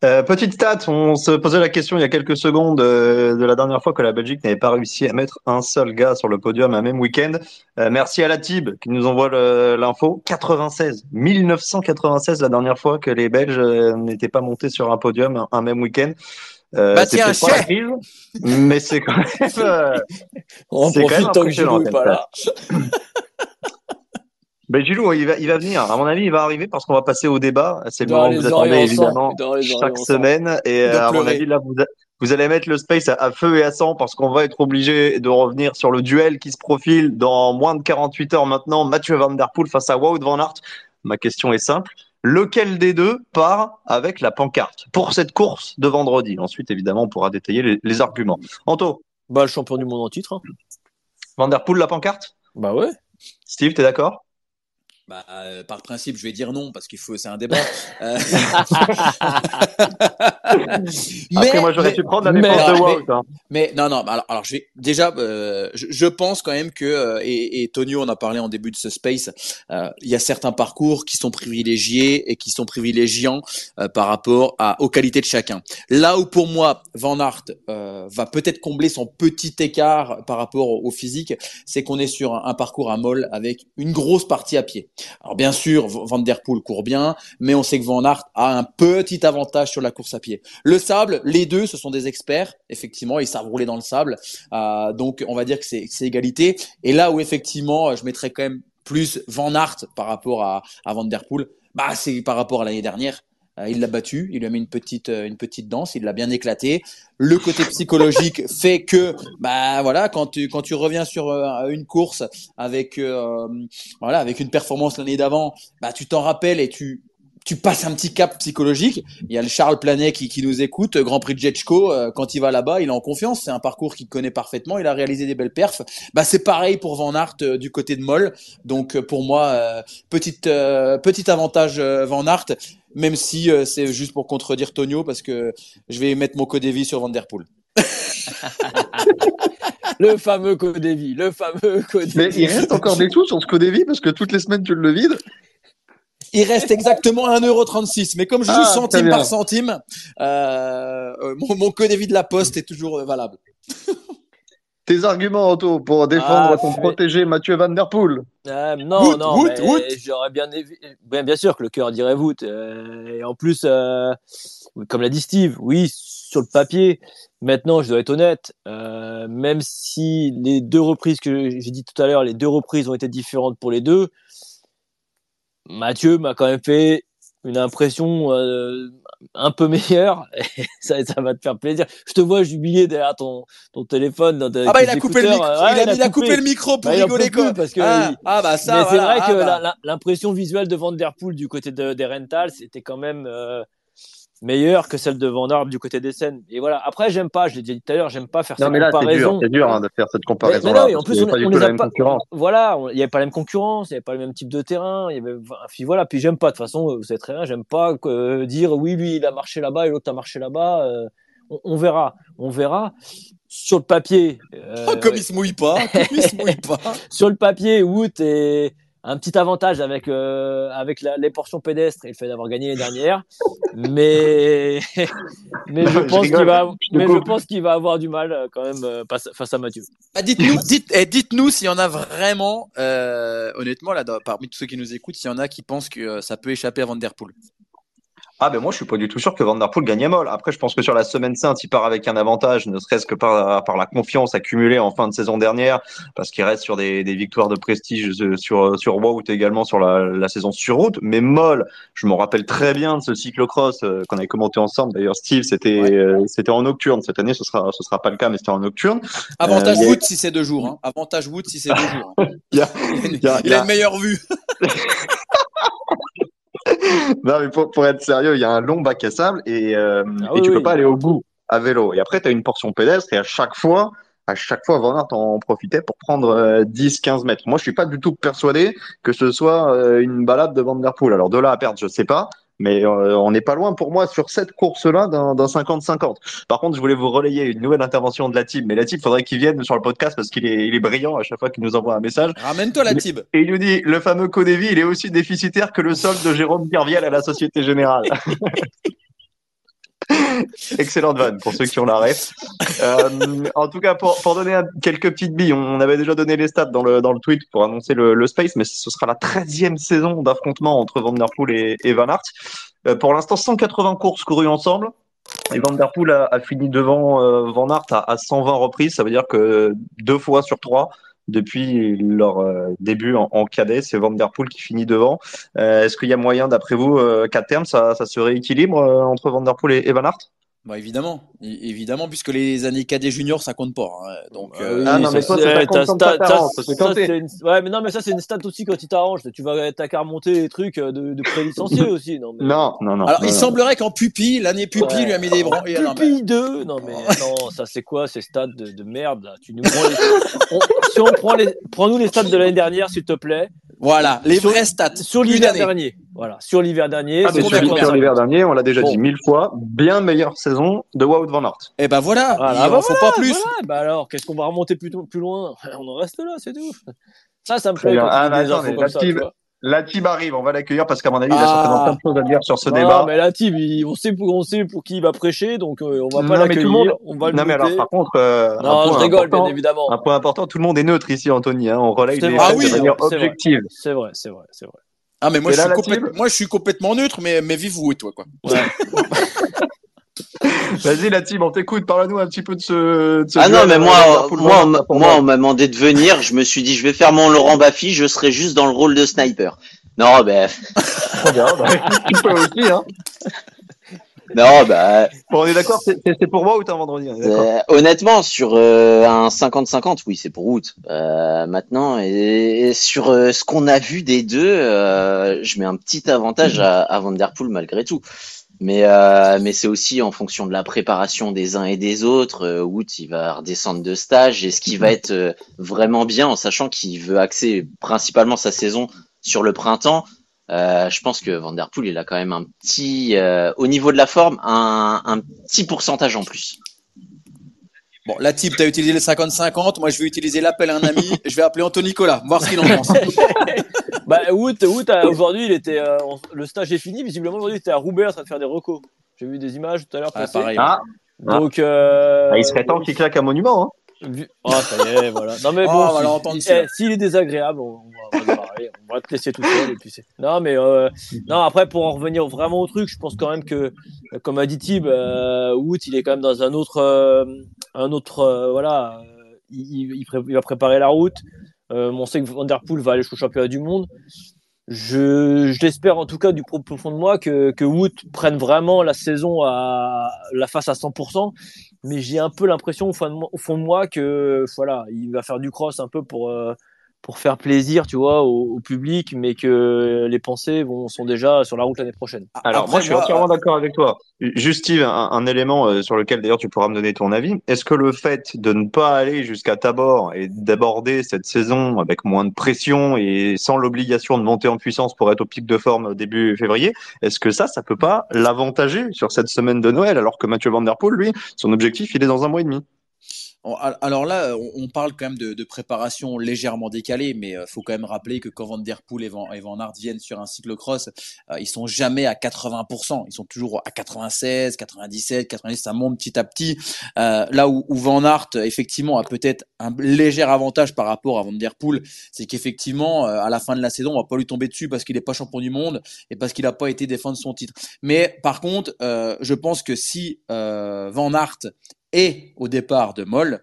Euh, petite stat, on se posait la question il y a quelques secondes euh, de la dernière fois que la Belgique n'avait pas réussi à mettre un seul gars sur le podium un même week-end. Euh, merci à la TIB qui nous envoie l'info. 96, 1996 la dernière fois que les Belges n'étaient pas montés sur un podium un, même week-end. bah tiens, pas mais c'est quand même. [LAUGHS] on profite tant que je pas là. [LAUGHS] Ben Gilou, il va, il va venir. À mon avis, il va arriver parce qu'on va passer au débat. C'est le moment que vous attendez évidemment chaque semaine. Et à mon avis, là, vous, vous allez mettre le space à, feu et à sang parce qu'on va être obligé de revenir sur le duel qui se profile dans moins de 48 heures maintenant. Mathieu Van Der Poel face à Wout Van Aert. Ma question est simple. Lequel des deux part avec la pancarte pour cette course de vendredi? Ensuite, évidemment, on pourra détailler les, arguments. Anto? Bah, le champion du monde en titre. Hein. Van Der Poel, la pancarte? Bah ouais. Steve, t'es d'accord? Bah, euh, par principe, je vais dire non parce qu'il faut, c'est un débat. [LAUGHS] Euh, mais, Après, moi, j'aurais pu prendre la défense de Wout. Hein. Mais, non, non. Alors, alors je vais déjà, euh, je, je, pense quand même que euh, et, et Tonio en a parlé en début de ce space. Euh, il y a certains parcours qui sont privilégiés et qui sont privilégiants par rapport à, aux qualités de chacun. Là où pour moi, Van Aert va peut-être combler son petit écart par rapport au, physique, c'est qu'on est sur un, un parcours à molle avec une grosse partie à pied. Alors bien sûr, Van Der Poel court bien, mais on sait que Van Aert a un petit avantage sur la course à pied. Le sable, les deux, ce sont des experts, effectivement, ils savent rouler dans le sable, euh, donc on va dire que c'est égalité. Et là où effectivement, je mettrais quand même plus Van Aert par rapport à, à Van Der Poel, bah c'est par rapport à l'année dernière. Euh, il l'a battu, il lui a mis une petite euh, une petite danse, il l'a bien éclaté. Le côté psychologique [LAUGHS] fait que bah voilà quand tu quand tu reviens sur euh, une course avec voilà avec une performance l'année d'avant, bah tu t'en rappelles et tu tu passes un petit cap psychologique. Il y a le Charles Planet qui, qui nous écoute, Grand Prix de Jetchko, quand il va là-bas, il est en confiance. C'est un parcours qu'il connaît parfaitement. Il a réalisé des belles perfs. Bah c'est pareil pour Van Aert du côté de Moll. Donc pour moi, petite petit avantage Van Aert même si euh, c'est juste pour contredire Tonio parce que je vais mettre mon code vie sur Vanderpool. [LAUGHS] le fameux Codevi, le fameux Codevi. Mais il reste encore des sous sur ce Codevi parce que toutes les semaines tu le vides. Il reste exactement 1,36€. Mais comme je joue Ah, centime par centime, euh, euh, mon, mon code vie de la poste est toujours euh, valable. [LAUGHS] Tes arguments, Otto, pour défendre Ah, ton mais- protégé Mathieu Van Der Poel. Euh, non, Wout, non, j'aurais bien, évi- bien, bien sûr que le cœur dirait Wout. euh, et en plus, euh, comme l'a dit Steve, oui, sur le papier. Maintenant, je dois être honnête, euh, même si les deux reprises que j'ai dit tout à l'heure, les deux reprises ont été différentes pour les deux, Mathieu m'a quand même fait une impression euh, un peu [LAUGHS] meilleure. Et ça, ça va te faire plaisir. Je te vois jubiler derrière ton, ton téléphone. Dans Ah bah il a coupé le micro. Ouais, il, a, il a coupé le micro pour Bah, il rigoler quoi. parce que ah, il- ah, bah ça. mais c'est voilà, vrai que ah bah. l'impression visuelle de Van Der Poel du côté de, des Rental, c'était quand même euh, meilleure que celle de Van Aert du côté des scènes. Et voilà. Après, j'aime pas, je l'ai déjà dit tout à l'heure, j'aime pas faire Non, ces mais là, c'est dur, dur hein, de faire cette comparaison. mais non, et en plus, on- pas du on tout les la même pas- concurrence. Voilà, il n'y avait pas la même concurrence, il n'y avait pas le même type de terrain. Il y avait, enfin, puis voilà, puis j'aime pas. De toute façon, vous savez très bien, j'aime pas que- dire oui, lui, il a marché là-bas et l'autre a marché là-bas. euh, on, on verra, on verra. Sur le papier, euh, Oh, comme il se mouille pas, comme il se mouille pas. [LAUGHS] sur le papier, Wout est un petit avantage avec euh, avec la- les portions pédestres et le fait d'avoir gagné les dernières, mais [LAUGHS] mais je pense qu'il va mais je pense qu'il va avoir du mal euh, quand même euh, face, face à Mathieu. Ah, dites-nous, dites, eh, dites-nous s'il y en a vraiment, euh, honnêtement, là, dans- parmi tous ceux qui nous écoutent, s'il y en a qui pensent que euh, ça peut échapper à Van Der Poel. Ah ben moi je suis pas du tout sûr que Van Der Poel gagne à molle. Après je pense que sur la semaine sainte il part avec un avantage, ne serait-ce que par, par la confiance accumulée en fin de saison dernière, parce qu'il reste sur des, des victoires de prestige euh, sur sur Wout également sur la, la saison sur route. Mais molle, je me rappelle très bien de ce cyclocross euh, qu'on avait commenté ensemble. D'ailleurs Steve c'était Ouais. euh, c'était en nocturne cette année, ce sera ce sera pas le cas mais c'était en nocturne. Avantage Euh, Wood si c'est deux jours. Hein. Avantage Wood si c'est deux [LAUGHS] jours. hein. Il a- Il a il a- il a une meilleure vue. [LAUGHS] Non, mais pour, pour être sérieux, il y a un long bac à sable et, euh, Ah et oui, tu peux oui. pas aller au bout à vélo. Et après, tu as une portion pédestre et à chaque fois, à chaque fois, Van Aert en profitait pour prendre euh, 10, 15 mètres. Moi, je suis pas du tout persuadé que ce soit euh, une balade de Van Der Poel. Alors, de là à perdre, je sais pas. Mais euh, on n'est pas loin pour moi sur cette course-là d'un d'un 50-50. Par contre, je voulais vous relayer une nouvelle intervention de la team. Mais la team, faudrait qu'il vienne sur le podcast parce qu'il est, il est brillant à chaque fois qu'il nous envoie un message. Ramène-toi la Tib. Et il nous dit, le fameux Codevi, il est aussi déficitaire que le solde de Jérôme Kerviel à la Société Générale. [LAUGHS] [LAUGHS] Excellente vanne pour ceux qui ont la. Euh, en tout cas, pour, pour donner quelques petites billes, on, avait déjà donné les stats dans le, dans le tweet pour annoncer le, le Space, mais ce sera la 13e saison d'affrontement entre Van Der Poel et, Van Aert. Euh, pour l'instant, 180 courses courues ensemble. Et Van Der Poel a, a fini devant euh, Van Aert à, à 120 reprises. Ça veut dire que deux fois sur trois, depuis leur euh, début en, cadet, c'est Van qui finit devant. Euh, Est-ce qu'il y a moyen, d'après vous, euh, qu'à terme, ça, ça se rééquilibre entre Van et, et Van Aert? Bah évidemment, évidemment, puisque les années cadets juniors ça compte pas. hein. Donc euh, Ah non, mais ça, compte une... Ouais, mais non, mais ça, c'est une stat aussi quand il t'arrange. Tu vas, t'as qu'à remonter les trucs euh, de, de pré-licenciés [LAUGHS] aussi. Non, mais... Non, non, non. alors non, il non. semblerait qu'en pupille, l'année pupille Ouais. lui a mis des bras. Et alors, Pupille 2 Non, mais non, ça, c'est quoi ces stats de, de merde, là? Tu nous prends les... on- Si on prend les... Prends-nous les stats de l'année dernière, s'il te plaît. Voilà, les Sur- vraies stats. Sur l'hiver dernier. Voilà, sur l'hiver dernier. Ah, c'est sur, l'hiver dernier, on l'a déjà Bon. dit mille fois, bien meilleure saison de Wout Van Aert. Et ben voilà, Voilà, il bah en faut pas plus. Voilà, bah alors, qu'est-ce qu'on va remonter plus, plus loin? [LAUGHS] On en reste là, c'est tout. Ça, ça me plaît quand Ah, des comme la ça, team- tu vois. La team arrive, on va l'accueillir parce qu'à mon avis, il a Ah. certainement plein de choses à dire sur ce Non, débat. mais la team, il- on sait pour, on sait pour qui il va prêcher, donc euh, on va Non, pas mais tout le l'accueillir, monde- on va le Non, mais alors, par contre, euh, un Non, point je rigole, bien important- évidemment. Un point important, tout le monde est neutre ici, Anthony. Hein, on relaye les Ah oui, de manière objective. C'est vrai, c'est vrai, c'est vrai. Ah mais moi je, là, suis complète- moi je suis complètement neutre, mais, mais vive vous et toi quoi. Ouais. [LAUGHS] Vas-y, la team, on t'écoute. Parle-nous un petit peu de ce. de ce Ah non, mais euh, moi, Liverpool, moi, on moi, on m'a demandé de venir. Je me suis dit, je vais faire mon Laurent Baffy. Je serai juste dans le rôle de sniper. Non, ben, Très bien. bah, tu peux aussi. Hein. Non, bah, Bon, on est d'accord, c'est pour moi ou t'es un vendredi euh, honnêtement, sur euh, un 50-50, oui, c'est pour août. Euh, maintenant, et, et sur ce qu'on a vu des deux, je mets un petit avantage à, à Van Der Poel malgré tout. Mais, mais c'est aussi en fonction de la préparation des uns et des autres. Wout, il va redescendre de stage. Et ce qui va être vraiment bien, en sachant qu'il veut axer principalement sa saison sur le printemps, euh, je pense que Van Der Poel, il a quand même un petit, euh, au niveau de la forme, un, un petit pourcentage en plus. Bon, la type, tu as utilisé le 50-50. Moi, je vais utiliser l'appel à un ami. [LAUGHS] je vais appeler Anthony Nicolas, voir ce qu'il en pense. [LAUGHS] bah, Wout, Wout aujourd'hui, il était, euh, le stage est fini. Visiblement, aujourd'hui, il était à Roubaix en train de faire des recos. J'ai vu des images tout à l'heure. Ah, pareil. Ah, Donc, euh, ah, il serait temps qu'il claque un monument. Hein. Oh, ça y est, voilà. Non, mais Oh, bon, si- eh, s'il est désagréable, on va, on va démarrer. On va te laisser tout seul. Et puis c'est... Non, mais euh, non, après, pour en revenir vraiment au truc, je pense quand même que, euh, comme a dit Tib, euh, Wood, il est quand même dans un autre, euh, un autre, euh, voilà, il, il, pré- il va préparer la route. Euh, on sait que Van Der Poel va aller jusqu'au championnat du monde. Je, je l'espère en tout cas du pro- profond de moi que, que Wood prenne vraiment la saison à la face à 100%. Mais j'ai un peu l'impression au fond, de moi, que voilà, il va faire du cross un peu pour euh, pour faire plaisir, tu vois, au, au public, mais que les pensées vont sont déjà sur la route l'année prochaine. Alors Après, moi, je suis entièrement d'accord avec toi. Juste Steve, un, un élément euh, sur lequel d'ailleurs tu pourras me donner ton avis. Est-ce que le fait de ne pas aller jusqu'à Tabor et d'aborder cette saison avec moins de pression et sans l'obligation de monter en puissance pour être au pic de forme début février, est-ce que ça, ça peut pas l'avantager sur cette semaine de Noël alors que Mathieu Van Der Poel, lui, son objectif, il est dans un mois et demi? Alors là, on on parle quand même de, préparation légèrement décalée, mais il faut quand même rappeler que quand Van Der Poel et Van, et Aert viennent sur un cyclocross, euh, ils sont jamais à 80%, ils sont toujours à 96, 97, 90, ça monte petit à petit. Euh, là où, Van Aert, effectivement, a peut-être un léger avantage par rapport à Van Der Poel, c'est qu'effectivement, euh, à la fin de la saison, on va pas lui tomber dessus parce qu'il est pas champion du monde et parce qu'il n'a pas été défendre son titre. Mais par contre, euh, je pense que si euh, Van Aert et au départ de Moll,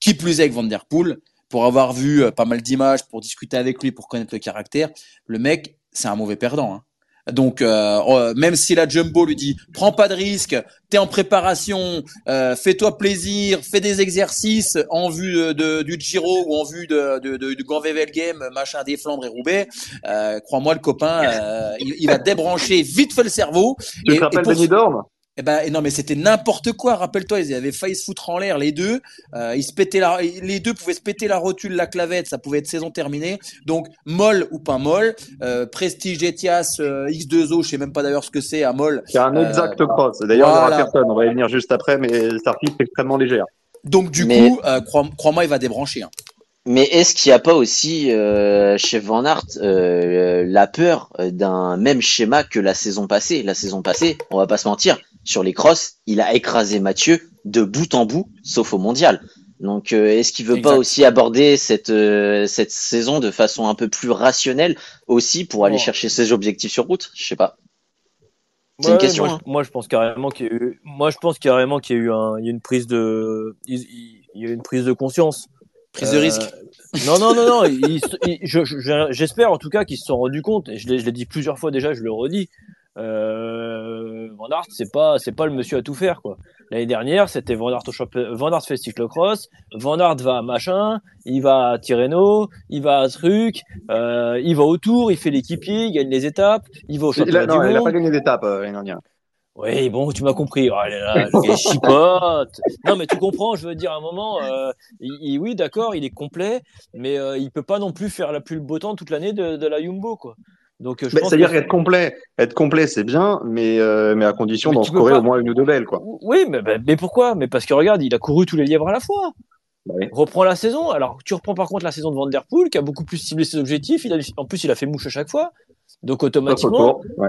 qui plus est que Van Der Poel, pour avoir vu euh, pas mal d'images, pour discuter avec lui, pour connaître le caractère, le mec, c'est un mauvais perdant. hein. Donc, euh, euh, même si la Jumbo lui dit prends pas de risque, t'es en préparation, euh, fais-toi plaisir, fais des exercices en vue de, de- du Giro ou en vue de, de, de- du Grand Vevel Game, machin des Flandres et Roubaix, euh, crois-moi le copain, il, il va débrancher vite fait le cerveau. Tu Et- te rappelles et pour- Denis Dorn? Eh ben non mais c'était n'importe quoi. Rappelle-toi, ils avaient failli se foutre en l'air les deux. Euh, ils se pétaient la, les deux pouvaient se péter la rotule, la clavette. Ça pouvait être saison terminée. Donc molle ou pas molle, euh, Prestige Etias euh, X2O, je sais même pas d'ailleurs ce que c'est à molle. C'est un Euh, exact cross. D'ailleurs, il y voilà. aura personne. On va y venir juste après, mais c'est un titre extrêmement légère. Donc du Mais- coup, euh, crois- crois-moi, il va débrancher. hein. Mais est-ce qu'il n'y a pas aussi euh, chez Van Aert euh, la peur euh, d'un même schéma que la saison passée? La saison passée, on va pas se mentir, sur les crosses, il a écrasé Mathieu de bout en bout, sauf au mondial. Donc euh, est-ce qu'il veut pas aussi aborder cette euh, cette saison de façon un peu plus rationnelle aussi pour aller Bon. chercher ses objectifs sur route? Je sais pas. C'est Ouais, une question. Moi, hein. je, moi, je pense carrément qu'il y a eu, moi, je pense carrément qu'il y a eu un, il y a une prise de, il, y a une prise de conscience. Prise de Euh, risque. Non, non, non, non. je- je- J'espère en tout cas qu'ils se sont rendus compte. Et je l'ai dit plusieurs fois déjà, je le redis. Euh, Van Aert, c'est pas, c'est pas le monsieur à tout faire quoi. L'année dernière, c'était Van Aert au championnat, Van Aert fait cyclocross, Van Aert va à machin, il va à Tirreno, il va à truc, euh, il va au Tour, il fait l'équipier, il gagne les étapes, il va au championnat non, du il a pas gagné d'étape euh, l'année dernière. Oui, bon, tu m'as compris. Oh là là, le gars chipote. Non, mais tu comprends, je veux dire, à un moment, euh, il- il- oui, d'accord, il est complet, mais euh, il peut pas non plus faire la plus le beau temps toute l'année de, de la Jumbo, quoi. Donc, euh, je pense C'est-à-dire que- qu'être complet, être complet, c'est bien, mais, euh, mais à condition d'en scorer pas- au moins une ou deux belles, quoi. Oui, mais, mais- mais pourquoi? Mais parce que regarde, il a couru tous les lièvres à la fois. Bah. Reprends la saison. Alors, tu reprends par contre la saison de Van Der Poel, qui a beaucoup plus ciblé ses objectifs. Il a, en plus, il a fait mouche à chaque fois. Donc, Sauf au automatiquement, tour, ouais.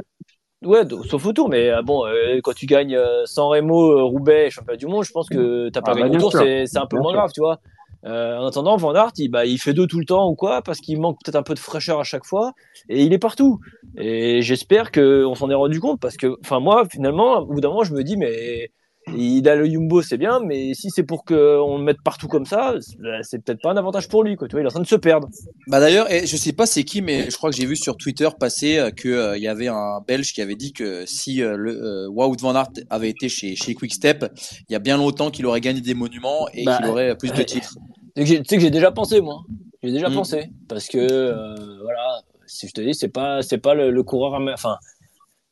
Ouais, donc, sauf au tour, mais euh, bon, euh, quand tu gagnes San Remo, Roubaix, championnat du monde, je pense que t'as pas Ah, bah, gagné tour, c'est c'est un peu Bien moins sûr. grave, tu vois. Euh, en attendant, Van Aert, il, bah, il fait deux tout le temps ou quoi, parce qu'il manque peut-être un peu de fraîcheur à chaque fois, et il est partout. Et j'espère qu'on s'en est rendu compte, parce que, enfin, moi, finalement, au bout d'un moment, je me dis, mais il a le Jumbo, c'est bien, mais si c'est pour qu'on le mette partout comme ça, c'est- peut-être pas un avantage pour lui, quoi. Tu vois, il est en train de se perdre. Bah d'ailleurs, et je sais pas c'est qui, mais je crois que j'ai vu sur Twitter passer euh, que euh, y avait un Belge qui avait dit que si euh, le euh, Wout van Aert avait été chez chez Quickstep, il y a bien longtemps qu'il aurait gagné des monuments et Bah, qu'il aurait plus de titres. Tu sais que j'ai- déjà pensé, moi. J'ai déjà Mm. pensé. Parce que, voilà, si je te dis, c'est pas, c'est pas le, le coureur, enfin,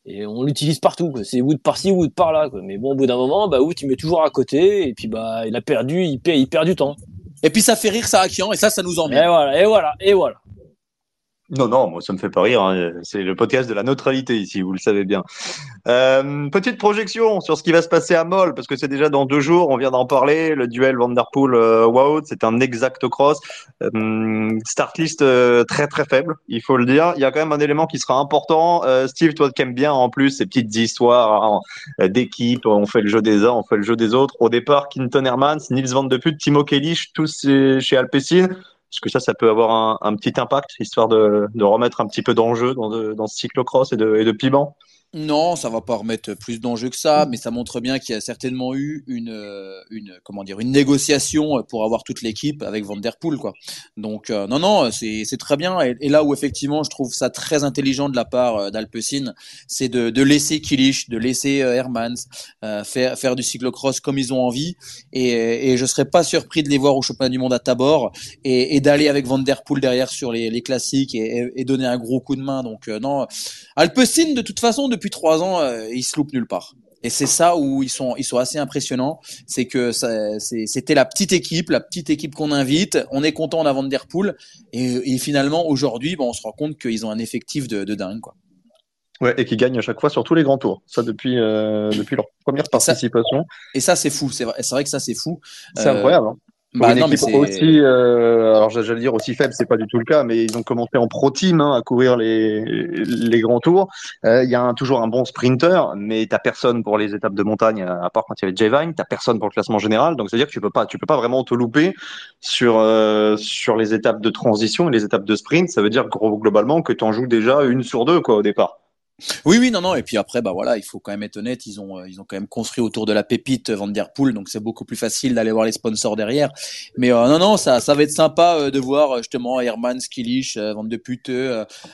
et on l'utilise partout, quoi. C'est Wood par-ci, Wood par-là, quoi. Mais bon, au bout d'un moment, bah, Wood, il met toujours à côté, et puis, bah, il a perdu, il perd, il perd du temps. Et puis ça fait rire Sarakian et ça, ça nous Et emmène. voilà, et voilà, et voilà. Non, non, moi ça me fait pas rire. hein. C'est le podcast de la neutralité ici, vous le savez bien. Euh, petite projection sur ce qui va se passer à Moll, parce que c'est déjà dans deux jours, on vient d'en parler. Le duel Vanderpool-Wout, c'est un exact cross. Euh, start list euh, très très faible, il faut le dire. Il y a quand même un élément qui sera important. Euh, Steve, toi qui aimes bien en plus ces petites histoires hein, d'équipe, on fait le jeu des uns, on fait le jeu des autres. Au départ, Quinton Hermans, Nils Van de Put, Timo Kellich, tous chez Alpecin. Est-ce que ça, ça peut avoir un, petit impact, histoire de, de, remettre un petit peu d'enjeu dans, de, dans ce cyclocross et de, et de piment? Non, ça va pas remettre plus d'enjeux que ça, mais ça montre bien qu'il y a certainement eu une, une, comment dire, une négociation pour avoir toute l'équipe avec Van Der Poel, quoi. Donc, euh, non, non, c'est, très bien. Et, là où effectivement, je trouve ça très intelligent de la part euh, d'Alpecin, c'est de, de laisser Killich, de laisser euh, Hermans euh, faire, faire du cyclocross comme ils ont envie. Et, et je serais pas surpris de les voir au championnat du monde à Tabor et, et d'aller avec Van Der Poel derrière sur les, les classiques et, donner un gros coup de main. Donc, non, Alpecin, de toute façon, trois ans, euh, ils se loupent nulle part. Et c'est ça où ils sont, ils sont assez impressionnants. C'est que c'était la petite équipe, la petite équipe qu'on invite. On est content d'avoir Der Poel. Et, et finalement, aujourd'hui, bon, on se rend compte qu'ils ont un effectif de, de dingue, quoi. Ouais, et qui gagnent à chaque fois sur tous les grands tours. Ça depuis euh, depuis leur première participation. Et ça, c'est fou. C'est vrai, vrai, que ça, c'est fou. C'est euh, incroyable. Hein. Bah, une non, équipe aussi, euh, alors j'allais dire aussi faible, c'est pas du tout le cas, mais ils ont commencé en pro team hein, à courir les les grands tours. Il euh, y a un, toujours un bon sprinter, mais t'as personne pour les étapes de montagne à part quand il y avait Jay Vine, t'as personne pour le classement général, donc c'est à dire que tu peux pas, tu peux pas vraiment te louper sur euh, sur les étapes de transition et les étapes de sprint. Ça veut dire gros, globalement que tu en joues déjà une sur deux quoi au départ. Oui, oui, non, non. Et puis après, bah voilà, il faut quand même être honnête. Ils ont, euh, ils ont quand même construit autour de la pépite Van Der Poel, donc c'est beaucoup plus facile d'aller voir les sponsors derrière. Mais euh, non, non, ça, ça va être sympa euh, de voir justement Herman, Skillich, Van de Putte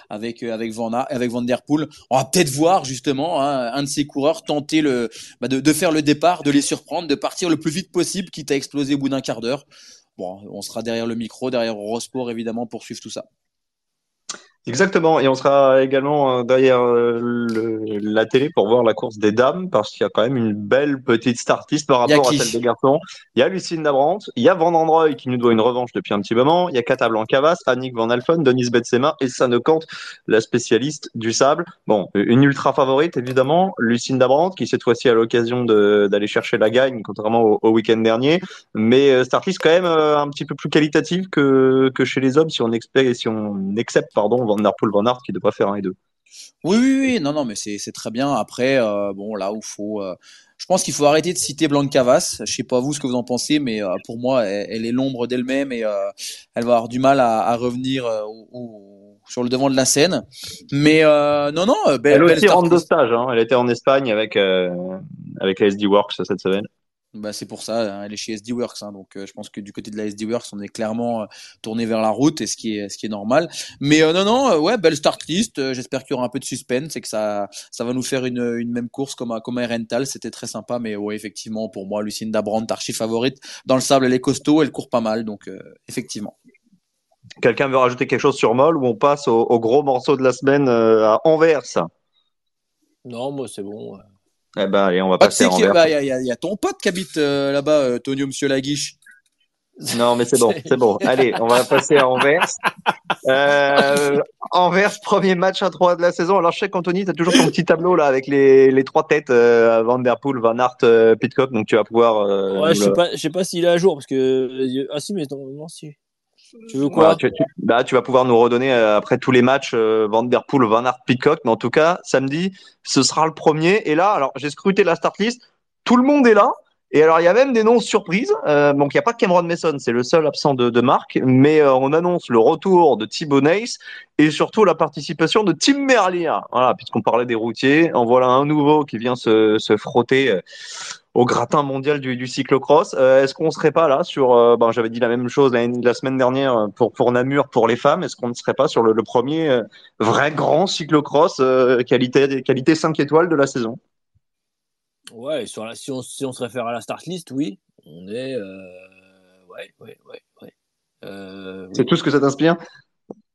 avec avec Van, avec Van Der Poel. On va peut-être voir justement hein, un de ces coureurs tenter le, bah, de, de faire le départ, de les surprendre, de partir le plus vite possible, quitte à exploser au bout d'un quart d'heure. Bon, on sera derrière le micro, derrière Eurosport évidemment pour suivre tout ça. Exactement, et on sera également euh, derrière euh, le, la télé pour voir la course des dames, parce qu'il y a quand même une belle petite startiste par rapport à celle des garçons. Il y a Lucine Dabrant, il y a Van Androy qui nous doit une revanche depuis un petit moment, il y a Kata Blancavas, Annick Van Alphen, Denise Betsema et Sanne Kant, la spécialiste du sable. Bon, une ultra favorite évidemment, Lucine Dabrant, qui cette fois-ci a l'occasion d'aller chercher la gagne, contrairement au, au week-end dernier, mais euh, quand même un petit peu plus qualitative que, que chez les hommes, si on, expect, si on accepte pardon, Van Der Poel Van Aert qui devrait faire un et deux. Oui, oui, oui, non, non, mais c'est très bien. Après, euh, bon, là où faut, euh, je pense qu'il faut arrêter de citer Blancavas. Je sais pas vous ce que vous en pensez, mais euh, pour moi, elle, elle est l'ombre d'elle-même et elle va avoir du mal à, à revenir au, au, sur le devant de la scène. Mais non, non, belle, elle aussi rentre de stage. Hein. Elle était en Espagne avec avec la SD Works cette semaine. Bah, c'est pour ça, hein, elle est chez SD Works, hein, donc euh, je pense que du côté de la SD Works, on est clairement euh, tourné vers la route, et ce qui est, ce qui est normal. Mais euh, non, non, euh, ouais, belle start list. J'espère qu'il y aura un peu de suspense et que ça, ça va nous faire une, une même course comme un, comme rental. C'était très sympa, mais ouais, effectivement, pour moi, Lucine Dabrand, archi favorite. Dans le sable, elle est costaud, elle court pas mal, donc effectivement. Quelqu'un veut rajouter quelque chose sur Moll ou on passe au, au gros morceau de la semaine à Anvers? Non, moi c'est bon. Eh ben, allez, on va passer ah, Il bah, y, y, y, a ton pote qui habite euh, là-bas, euh, Tonio Monsieur Laguiche. Non, mais c'est bon, [LAUGHS] c'est bon. Allez, on va passer à Anvers. Euh, Anvers, premier match à 3 de la saison. Alors, je sais qu'Anthony, tu as toujours ton petit tableau là avec les, les trois têtes euh, Van Der Poel, Van Aert, euh, Pitcock. Donc, tu vas pouvoir. Euh, ouais, je sais, pas, je sais pas s'il est à jour parce que. Ah, si, mais non, non si. Tu veux quoi? Tu, tu, bah, tu, vas pouvoir nous redonner euh, après tous les matchs euh, Van Der Poel, Van Aert, Pitcock. Mais en tout cas, samedi, ce sera le premier. Et là, alors j'ai scruté la start list. Tout le monde est là. Et alors, il y a même des noms surprises. Euh, donc, il n'y a pas Cameron Mason, c'est le seul absent de, de marque. Mais euh, on annonce le retour de Thibaut Neis et surtout la participation de Tim Merlier. Voilà, puisqu'on parlait des routiers. En voilà un nouveau qui vient se, se frotter au gratin mondial du, du cyclocross. Euh, Est-ce qu'on serait pas là sur, euh, ben, j'avais dit la même chose la, la, semaine dernière pour, pour Namur, pour les femmes. Est-ce qu'on ne serait pas sur le, le premier euh, vrai grand cyclocross qualité, qualité 5 étoiles de la saison? Ouais, sur la, si, on, si on se réfère à la start list, oui, on est. Euh, ouais, ouais, ouais. ouais. Euh, C'est oui. tout ce que ça t'inspire?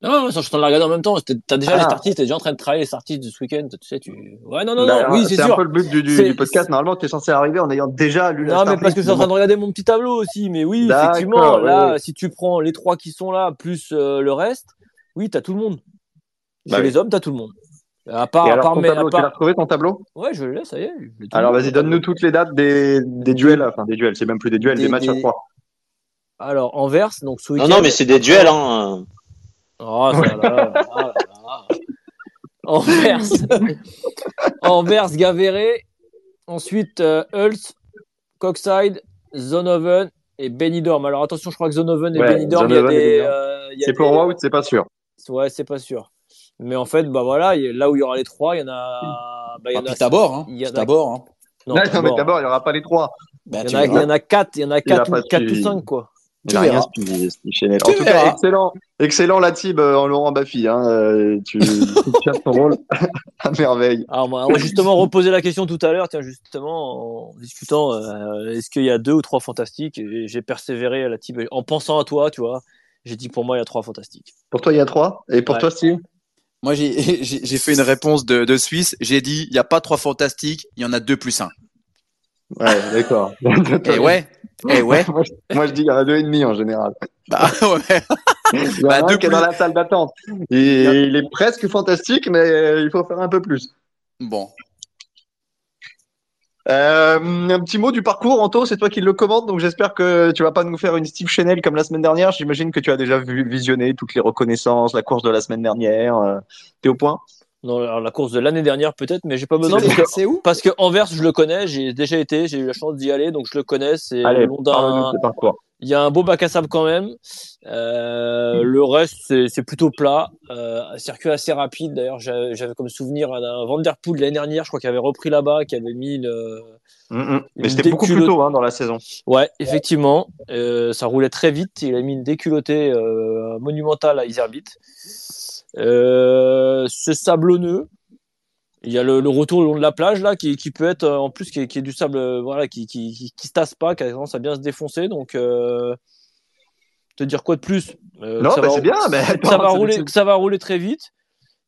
Non, non, je suis en train de la regarder en même temps. T'as déjà ah. les startistes, t'es déjà en train de travailler les startistes de ce week-end. Tu sais, tu. Ouais, non, non, non. oui, c'est sûr. C'est un peu le but du, du, du podcast. Normalement, tu es censé arriver en ayant déjà lu la Non, mais parce que je suis en train de regarder mon petit tableau aussi. Mais oui, effectivement, là, oui. si tu prends les trois qui sont là plus euh, le reste, oui, t'as tout le monde. Bah Chez oui. les hommes, t'as tout le monde. À part, Et à alors, part, ton mais- à tableau, tu l'as retrouvé ton tableau? Ouais, je l'ai, ça y est. je Alors vas-y, donne-nous toutes les dates des, des duels, enfin des duels, c'est même plus des duels, des, Des- matchs à trois. Alors, Anvers, donc ce Non, non, mais c'est des duels, hein. Oh, là, là, là, là. Anvers. Anvers, Gavéré. Ensuite, euh, Hulst, Coxside, Zonoven et Benidorm. Alors attention, je crois que Zonoven et Ouais, Benidorm, il y a des. Euh, C'est des- pour Wout, c'est pas sûr. Ouais, c'est pas sûr. Mais en fait, bah voilà, là où il y aura les trois, il y en a. Bah, il y en Ah, a d'abord, hein. il y en a- Puis d'abord, hein. Non, Non, non, mais d'abord, il n'y aura pas les trois. Bah, il y, en a, il y verras. en a quatre, il y en a quatre, ou, quatre ou cinq, quoi. Tu rien. En tout cas, excellent, excellent la team euh, en Laurent Baffy. Hein. euh, Tu, tu tiens ton rôle [LAUGHS] à merveille. Alors, moi, on m'a justement reposé la question tout à l'heure, tiens, justement, en discutant, euh, est-ce qu'il y a deux ou trois fantastiques Et j'ai persévéré à la team en pensant à toi, tu vois. J'ai dit pour moi, il y a trois fantastiques. Pour toi, il y a trois? Et pour Ouais. toi, Steve? Moi, j'ai [LAUGHS] j'ai- j'ai fait une réponse de, de Suisse. J'ai dit, il n'y a pas trois fantastiques, il y en a deux plus un. Ouais, d'accord. Et ouais, et ouais. [LAUGHS] moi, je- moi, je dis qu'il y en a deux et demi en général. Bah, [LAUGHS] ouais. Il y en a Bah, un deux qui est dans la salle d'attente. Et il est presque fantastique, mais il faut faire un peu plus. Bon. Euh, un petit mot du parcours, Anto, c'est toi qui le commandes, donc j'espère que tu vas pas nous faire une Steve Chanel comme la semaine dernière. J'imagine que tu as déjà vu, visionné toutes les reconnaissances, la course de la semaine dernière. Euh, T'es au point Non, alors, la course de l'année dernière, peut-être, mais j'ai pas besoin. C'est- parce que- où? Parce que Anvers, je le connais, j'ai déjà été, j'ai eu la chance d'y aller, donc je le connais. C'est long d'un-. Il y a un beau bac à sable quand même. Euh, le reste, c'est- plutôt plat. Euh, un circuit assez rapide. D'ailleurs, j'avais comme souvenir un, Vanderpool de l'année dernière, je crois qu'il avait repris là-bas, qui avait mis le. Mm, mm. Mais c'était beaucoup plus tôt hein, dans la saison. Ouais, effectivement. Euh, ça roulait très vite. Il a mis une déculottée monumentale à Iserbit. Euh, c'est sablonneux. Il y a le, le retour le long de la plage là qui, qui peut être euh, en plus qui est, qui est du sable euh, voilà qui, qui, se tasse pas qui a tendance à bien se défoncer donc euh, te dire quoi de plus Euh, Non, que ça bah, va- c'est bien, mais que attends, ça va rouler que ça va rouler très vite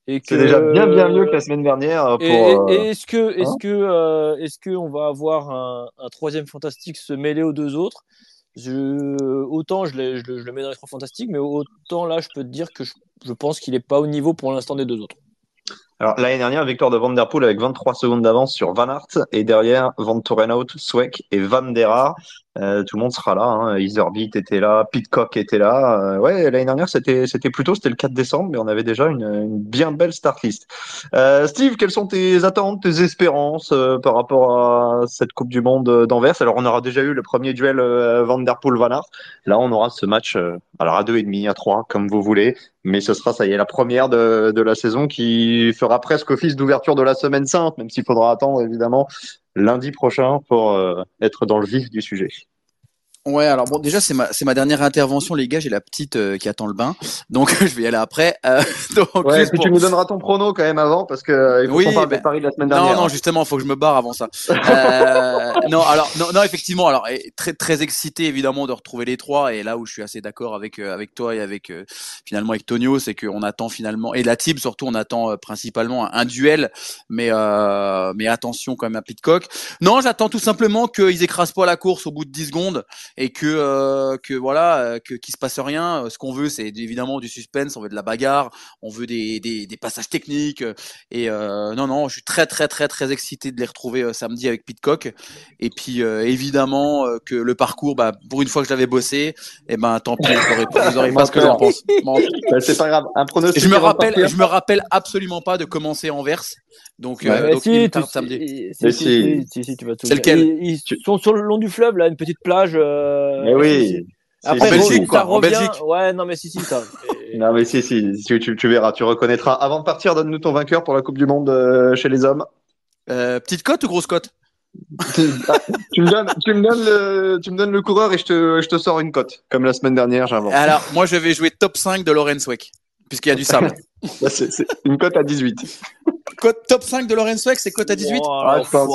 et que C'est déjà bien bien mieux que la semaine dernière pour. et, et- et est-ce que est-ce hein que euh, est-ce que on va avoir un, un troisième fantastique se mêler aux deux autres? Autant je, le- mets dans les trois fantastiques mais autant là je peux te dire que je, pense qu'il est pas au niveau pour l'instant des deux autres Alors l'année dernière, victoire de Van Der Poel avec 23 secondes d'avance sur Van Aert et derrière Van Torenhout, Sweck et Van Der Haar. Euh, tout le monde sera là. Hein. Iservit était là, Pitcock était là. Euh, ouais, l'année dernière c'était c'était plutôt c'était le 4 décembre, mais on avait déjà une, une bien belle start list. Euh, Steve, quelles sont tes attentes, tes espérances euh, par rapport à cette Coupe du Monde d'Anvers? Alors on aura déjà eu le premier duel euh, Van Der Poel Van Aert. Là on aura ce match euh, alors à deux et demi, à trois, comme vous voulez. Mais ce sera, ça y est, la première de, de la saison qui fera presque office d'ouverture de la semaine sainte, même s'il faudra attendre évidemment lundi prochain pour euh, être dans le vif du sujet. Ouais, alors bon, déjà c'est ma c'est ma dernière intervention, les gars. J'ai la petite euh, qui attend le bain, donc [LAUGHS] je vais y aller après. Euh, [LAUGHS] donc, Ouais, pour- tu nous donneras ton prono quand même avant, parce que euh, il faut Oui, qu'on parle ben, paris de la semaine Non, dernière. non, justement, faut que je me barre avant ça. [LAUGHS] Euh, non, alors, non, non, effectivement, alors, très, très excité évidemment de retrouver les trois. Et là où je suis assez d'accord avec euh, avec toi et avec euh, finalement avec Tonio, c'est qu'on attend finalement et la team surtout, on attend euh, principalement un, un duel, mais euh, mais attention quand même à Pitcock. Non, j'attends tout simplement qu'ils écrasent pas la course au bout de 10 secondes et que euh, que voilà, euh, que qu'il se passe rien. Ce qu'on veut, c'est évidemment du suspense, on veut de la bagarre, on veut des des, des passages techniques. euh, et euh, non, non, je suis très, très, très, très excité de les retrouver euh, samedi avec Pitcock. Et puis, euh, évidemment, euh, que le parcours, bah, pour une fois que je l'avais bossé, eh ben, tant pis, vous aurez pas, vous aurez [LAUGHS] pas ce que j'en pense. Bon. [LAUGHS] C'est pas grave. Un pronostic. Et je me rappelle, je me rappelle absolument pas de commencer en verse. Donc, Ouais, euh, il tu, samedi. si, si, tu vas tout C'est lequel ils, ils sont sur le long du fleuve là une petite plage euh, Mais oui. Après, En Belgique, ça en revient. Belgique. Ouais, non, mais si, si, ça. [LAUGHS] Non, mais si, si, tu, tu, tu verras, tu reconnaîtras. Avant de partir, donne-nous ton vainqueur pour la Coupe du Monde euh, chez les hommes. Euh, petite cote ou grosse cote? [LAUGHS] Ah, tu, me donnes, tu, me donnes le, tu me donnes le coureur et je te, je te sors une cote. Comme la semaine dernière, j'invente. Alors, moi, je vais jouer top 5 de Lorenz Weck, puisqu'il y a du sable. [LAUGHS] C'est- une cote à 18. Cote top 5 de Lorenz Weck, c'est cote à 18 Oh, Ah, je pense,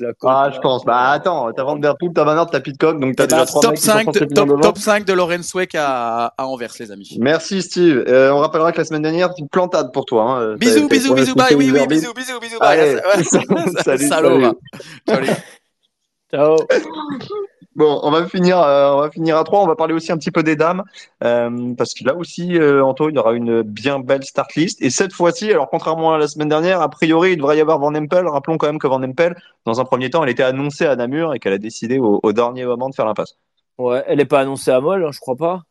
la Ah, je pense. Bah, attends, t'as Van Der Poel, t'as Van Aert, t'as Pitcock, donc t'as Eh déjà ben, trois top mecs qui sont 5 de, top, top 5 de Lorenz Weck à, à Anvers, les amis. Merci, Steve. Euh, on rappellera que la semaine dernière, c'est une plantade pour toi. Hein. Bisous, bisous, bisous, bye, oui, oui, bisous, bisous, bisous, bye. [LAUGHS] Salut, Salaud, salut. Ciao. Bon, on va finir, euh, on va finir à 3. On va parler aussi un petit peu des dames, euh, parce que là aussi, euh, Anto, il y aura une bien belle start list. Et cette fois-ci, alors contrairement à la semaine dernière, a priori, il devrait y avoir Van Empel. Rappelons quand même que Van Empel, dans un premier temps, elle était annoncée à Namur et qu'elle a décidé au, au dernier moment de faire l'impasse. Ouais, elle est pas annoncée à Moll, hein, je crois pas.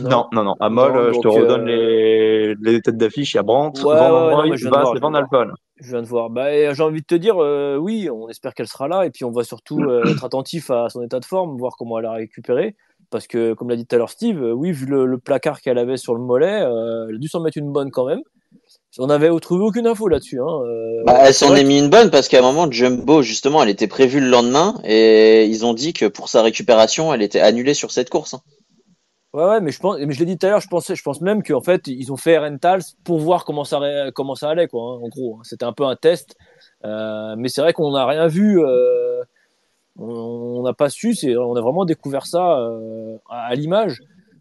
Non, non, non. À Moll, euh, je te redonne les, les têtes d'affiche. Il y a Brandt, Ouais, Van ouais, je Van Alphen. Je viens de voir. Bah, et j'ai envie de te dire, euh, oui, on espère qu'elle sera là et puis on va surtout euh, [CLEARS THROAT] être attentif à son état de forme, voir comment elle a récupéré. Parce que, comme l'a dit tout à l'heure Steve, euh, oui, vu le, le placard qu'elle avait sur le mollet, euh, elle a dû s'en mettre une bonne quand même. On n'avait trouvé aucune info là-dessus. Hein. euh, Bah, elle s'en est mis une bonne parce qu'à un moment, Jumbo, justement, elle était prévue le lendemain et ils ont dit que pour sa récupération, elle était annulée sur cette course. hein. Ouais, ouais, mais je pense, mais je l'ai dit tout à l'heure, je pensais, je pense même qu'en fait, ils ont fait Rentals pour voir comment ça, comment ça allait, quoi. hein, en gros, hein. c'était un peu un test. Euh, mais c'est vrai qu'on n'a rien vu, euh, on n'a pas su, c'est, on a vraiment découvert ça euh, à, l'image.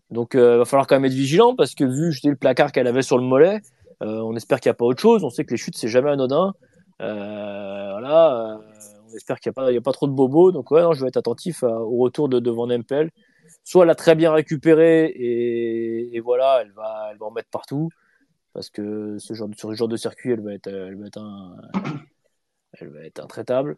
Donc, euh, va falloir quand même être vigilant parce que vu, je dis le placard qu'elle avait sur le mollet, on espère qu'il n'y a pas autre chose. On sait que les chutes c'est jamais anodin. Voilà, on espère qu'il n'y a il a pas trop de bobos. Donc ouais, non, je vais être attentif au retour de, de Van Empel soit elle a très bien récupéré et, et voilà, elle va, elle va en mettre partout parce que ce genre, de- sur ce genre de circuit, elle va être, elle va être, un, elle va être intraitable.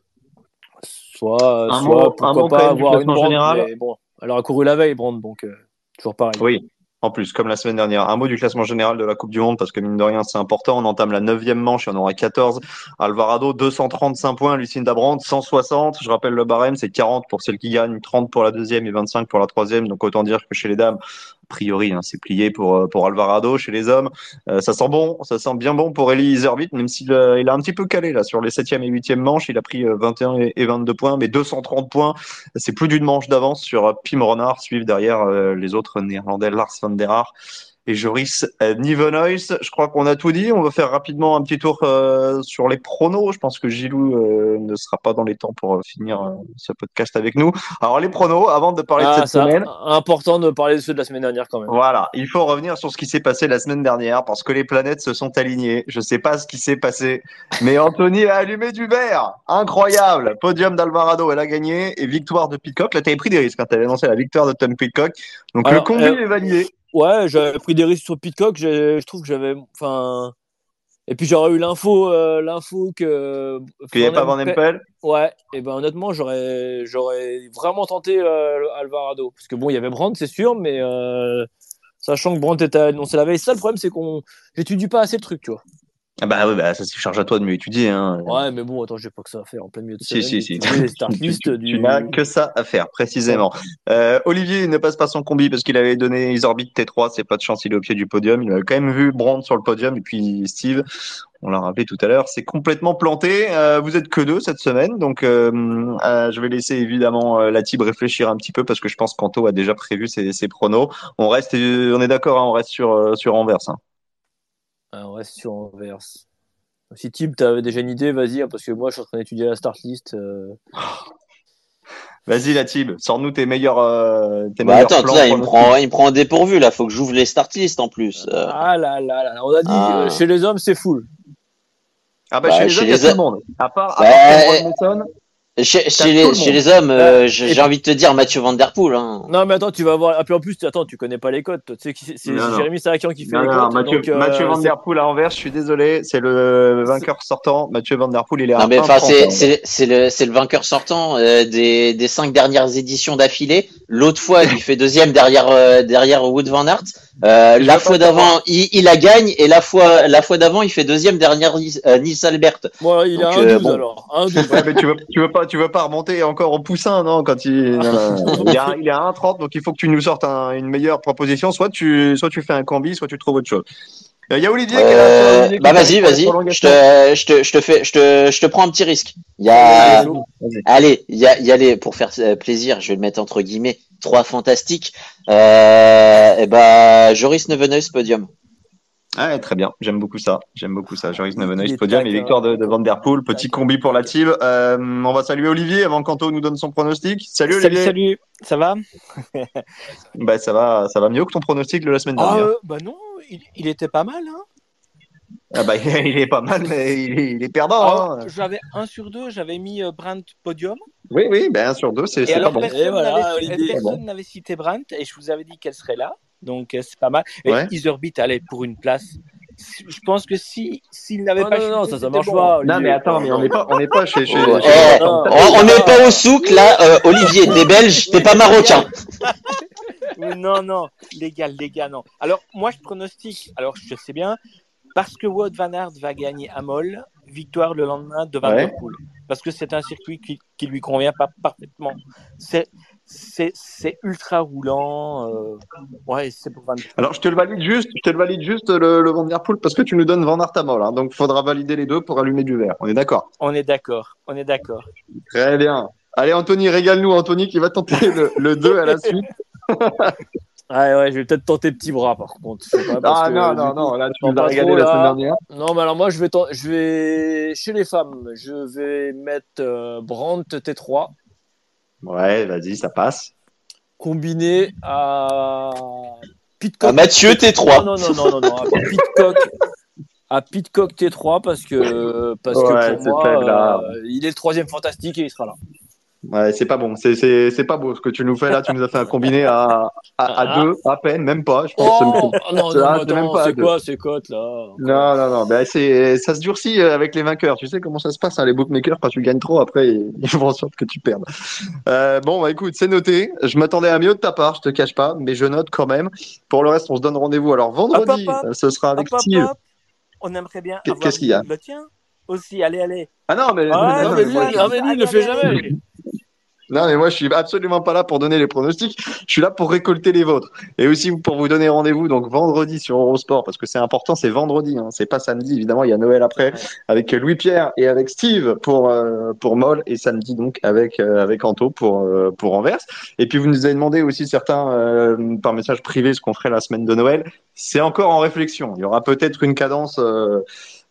Soit, Un soit mot- un pourquoi quand pas avoir une classement Brand, général. mais bon, elle aura couru la veille, Brand, donc euh, toujours pareil. Oui. En plus, comme la semaine dernière, un mot du classement général de la Coupe du Monde, parce que mine de rien, c'est important. On entame la neuvième manche, il y en aura 14. Alvarado, 235 points. Lucinda Brandt, 160. Je rappelle le barème, c'est 40 pour celle qui gagne, 30 pour la deuxième et 25 pour la troisième. Donc autant dire que chez les dames, a priori, hein, c'est plié pour, euh, pour Alvarado. Chez les hommes, euh, ça sent bon, ça sent bien bon pour Eli Iservit, même s'il euh, il a un petit peu calé là sur les septième et huitième manches. Il a pris euh, 21 et et 22 points, mais 230 points, c'est plus d'une manche d'avance sur Pim Renard, suivent derrière les autres néerlandais Lars van der Haar et Joris euh, Nieuwenhuis. Je crois qu'on a tout dit. On va faire rapidement un petit tour euh, sur les pronos. Je pense que Gilou euh, ne sera pas dans les temps pour euh, finir euh, ce podcast avec nous. Alors les pronos, avant de parler de Ah, cette semaine. important de parler de ceux de la semaine dernière quand même. Voilà, il faut revenir sur ce qui s'est passé la semaine dernière parce que les planètes se sont alignées. Je sais pas ce qui s'est passé, mais Anthony a allumé du verre. Incroyable. Podium d'Alvarado, elle a gagné et victoire de Pitcock. Là, tu avais pris des risques quand tu avais annoncé la victoire de Tom Pitcock. Donc Alors, le combi est validé. Ouais, j'avais pris des risques sur Pitcock. Je trouve que j'avais, enfin, et puis j'aurais eu l'info, euh, l'info que Qu'il n'y avait pas Van Empel-. Ouais, et ben honnêtement, j'aurais j'aurais vraiment tenté euh, Alvarado parce que bon, il y avait Brandt, c'est sûr, mais euh, sachant que Brandt était annoncé la veille, ça le problème c'est qu'on j'étudie pas assez le truc, tu vois. Ah bah oui, bah ça c'est charge à toi de mieux étudier. Hein. Ouais, mais bon, attends, j'ai pas que ça à faire en plein milieu de Si, semaine. si, si. [LAUGHS] start Tu, du. tu n'as que ça à faire, précisément. Euh, Olivier ne passe pas son combi parce qu'il avait donné Isorbit T3, c'est pas de chance, il est au pied du podium. Il a quand même vu Brandt sur le podium et puis Steve, on l'a rappelé tout à l'heure, c'est complètement planté. Euh, vous êtes que deux cette semaine, donc euh, euh, je vais laisser évidemment euh, la team réfléchir un petit peu parce que je pense qu'Anto a déjà prévu ses, ses pronos. On reste, euh, on est d'accord, hein, on reste sur euh, sur Anvers. hein. Ah, on reste sur Anvers. Si Tib, t'avais déjà une idée, vas-y, hein, parce que moi, je suis en train d'étudier la start list. euh. Vas-y la team, sors-nous tes meilleurs, euh, tes Bah meilleurs attends, plans là, il me prend, il me prend en dépourvu là. Faut que j'ouvre les start list en plus. Euh, Ah là là là, on a dit Ah. euh, chez les hommes, c'est full. Ah bah, Bah, chez les chez hommes, il y a tout le monde. À part, à part Mason. Chez, les, le chez monde. les hommes, euh, Ouais. j'ai envie de te dire Mathieu Van Der Poel. Hein. Non, mais attends, tu vas voir. Ah, puis en plus, tu- attends, tu connais pas les codes. c'est. Jérémy Sarakian qui fait Non, les codes. Mathieu, donc, euh, Mathieu Van Der Poel à Anvers, je suis désolé, c'est le vainqueur sortant. Mathieu Van Der Poel, il est à Non mais enfin 1,30, c'est le vainqueur sortant euh, des des cinq dernières éditions d'affilée. L'autre fois il fait deuxième derrière euh, derrière Wood Van Aert. Euh, la fois d'avant il, il la gagne et la fois la fois d'avant il fait deuxième derrière Nils euh, Albert. Bon, il Donc, a un euh, 12 bon. alors. Un 12. Ouais, mais tu veux, tu veux pas, tu veux pas remonter encore au poussin, non, quand il, [LAUGHS] il est à, il est à 1,30, donc il faut que tu nous sortes un- une meilleure proposition. Soit tu, soit tu fais un combi, soit tu trouves autre chose. Euh, Il y a Olivier qui est là. Euh, bah vas-y vas-y. Je te je te je te fais je te je te prends un petit risque. Il y a Vas-y. Allez, il y a, il y a les, pour faire euh, plaisir, je vais le mettre entre guillemets, trois fantastiques. Euh, et ben, Joris Nevenhuis podium. Ouais, très bien. J'aime beaucoup ça. J'aime beaucoup ça. Joris Il Nevenhuis, est podium et victoire de, de Van Der Poel. Petit combi pour la team. Euh, on va saluer Olivier avant qu'Anto nous donne son pronostic. Salut Salut, Olivier. salut, ça va? [LAUGHS] Bah, ça va, ça va mieux que ton pronostic de la semaine Ah, dernière. euh, Bah non, il, il était pas mal. Hein Ah bah, [LAUGHS] il est pas mal, mais il est, il est perdant. Alors, hein. J'avais un sur deux, j'avais mis euh, Brandt podium. Oui, oui, ben un sur deux, c'est pas bon. voilà, personne n'avait cité Brandt et je vous avais dit qu'elle serait là. Donc, euh, c'est pas mal. Et Ouais. Iserbeat allait pour une place. Je pense que si s'il n'avait Non, pas non, non, chuté, ça, ça c'était marche bon. pas. Non, mais attends, mais on n'est pas, on n'est pas chez. chez, [LAUGHS] Oh, chez- eh, non. on n'est pas au souk là, euh, Olivier, t'es belge, t'es pas marocain. Non, non, légal, légal, non. Alors, moi, je pronostique, alors je sais bien, parce que Wout Van Aert va gagner à Moll, victoire le lendemain de Van Ouais. Der Poel. Parce que c'est un circuit qui, qui lui convient pas parfaitement. C'est, c'est, ultra roulant. euh, ouais, c'est pour Van. Alors, je te le valide juste, je te le valide juste le, le Van Der Poel parce que tu nous donnes Van Moll, hein, donc faudra valider les deux pour allumer du verre. On est d'accord? On est d'accord, on est d'accord. Très bien. Allez, Anthony, régale-nous, Anthony, qui va tenter le, le 2 à la suite. [LAUGHS] Ouais, ouais, je vais peut-être tenter petit bras par contre. Je sais pas, parce Ah que, non, du non, coup- non, là, tu non, nous as pas régalé trop, la semaine dernière. Non, mais alors moi, je vais, je vais chez les femmes, je vais mettre euh, Brandt T3 Ouais, vas-y, ça passe. combiné à Pitcock. À Mathieu, T3. Non, non, non, non, non, non, à Pitcock. À Pitcock T3 parce que, parce Ouais, que c'est pour moi, là. euh, il est le troisième fantastique et il sera là. Ouais, c'est pas bon. C'est, pas beau ce que tu nous fais là. Tu nous as fait un combiné à, à, à Ah. deux, à peine, même pas. Je pense. Oh, non, non, mais c'est quoi ces cotes là? Non, non, non. Ben, c'est, ça se durcit euh, avec les vainqueurs. Tu sais comment ça se passe, hein, les bookmakers, quand tu gagnes trop, après, ils [LAUGHS] font en sorte que tu perdes. Euh, bon, bah, écoute, c'est noté. Je m'attendais à mieux de ta part, je te cache pas, mais je note quand même. Pour le reste, on se donne rendez-vous. Alors, vendredi, Hop, hop, hop. ce sera avec Hop, Steve. On aimerait bien qu'est-ce qu'il y a? Le tien? Aussi. Allez, allez. Ah non, mais, Ah, non, Non, mais lui, non, il le fait jamais. Non, mais moi, je suis absolument pas là pour donner les pronostics. Je suis là pour récolter les vôtres. Et aussi pour vous donner rendez-vous, donc vendredi sur Eurosport, parce que c'est important, c'est vendredi, hein, c'est pas samedi. Évidemment, il y a Noël après, avec Louis-Pierre et avec Steve pour, euh, pour Moll, et samedi, donc, avec, euh, avec Anto pour, euh, pour Anvers. Et puis, vous nous avez demandé aussi certains, euh, par message privé, ce qu'on ferait la semaine de Noël. C'est encore en réflexion. Il y aura peut-être une cadence, euh,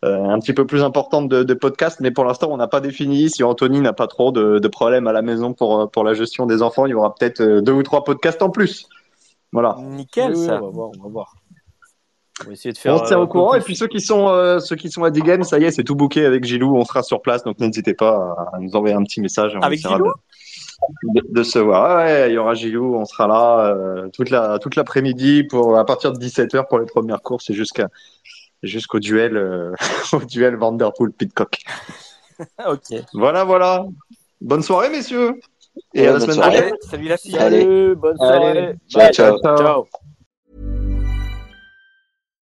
un petit peu plus importante de, de podcast, mais pour l'instant, on n'a pas défini. Si Anthony n'a pas trop de, de problèmes à la maison pour, euh, pour la gestion des enfants, il y aura peut-être euh, deux ou trois podcasts en plus. Voilà. Nickel, Oui, ça. on va voir, on va voir. On va essayer de faire. on se tient euh, au courant. Et puis ceux qui sont euh, ceux qui sont à D-Game, ça y est, c'est tout booké avec Gilou. On sera sur place, donc n'hésitez pas à nous envoyer un petit message. on Avec Gilou de, de, de se voir. Ouais, ouais, il y aura Gilou. On sera là euh, toute la toute l'après-midi pour à partir de 17h pour les premières courses et jusqu'à jusqu'au duel euh, [LAUGHS] au duel Vanderpool Pitcock. [LAUGHS] Ok. Voilà, voilà. Bonne soirée, messieurs. Et Ouais, à la semaine prochaine. Salut la fille. Allez. Salut, bonne Allez. soirée. Ciao, ciao. Ciao.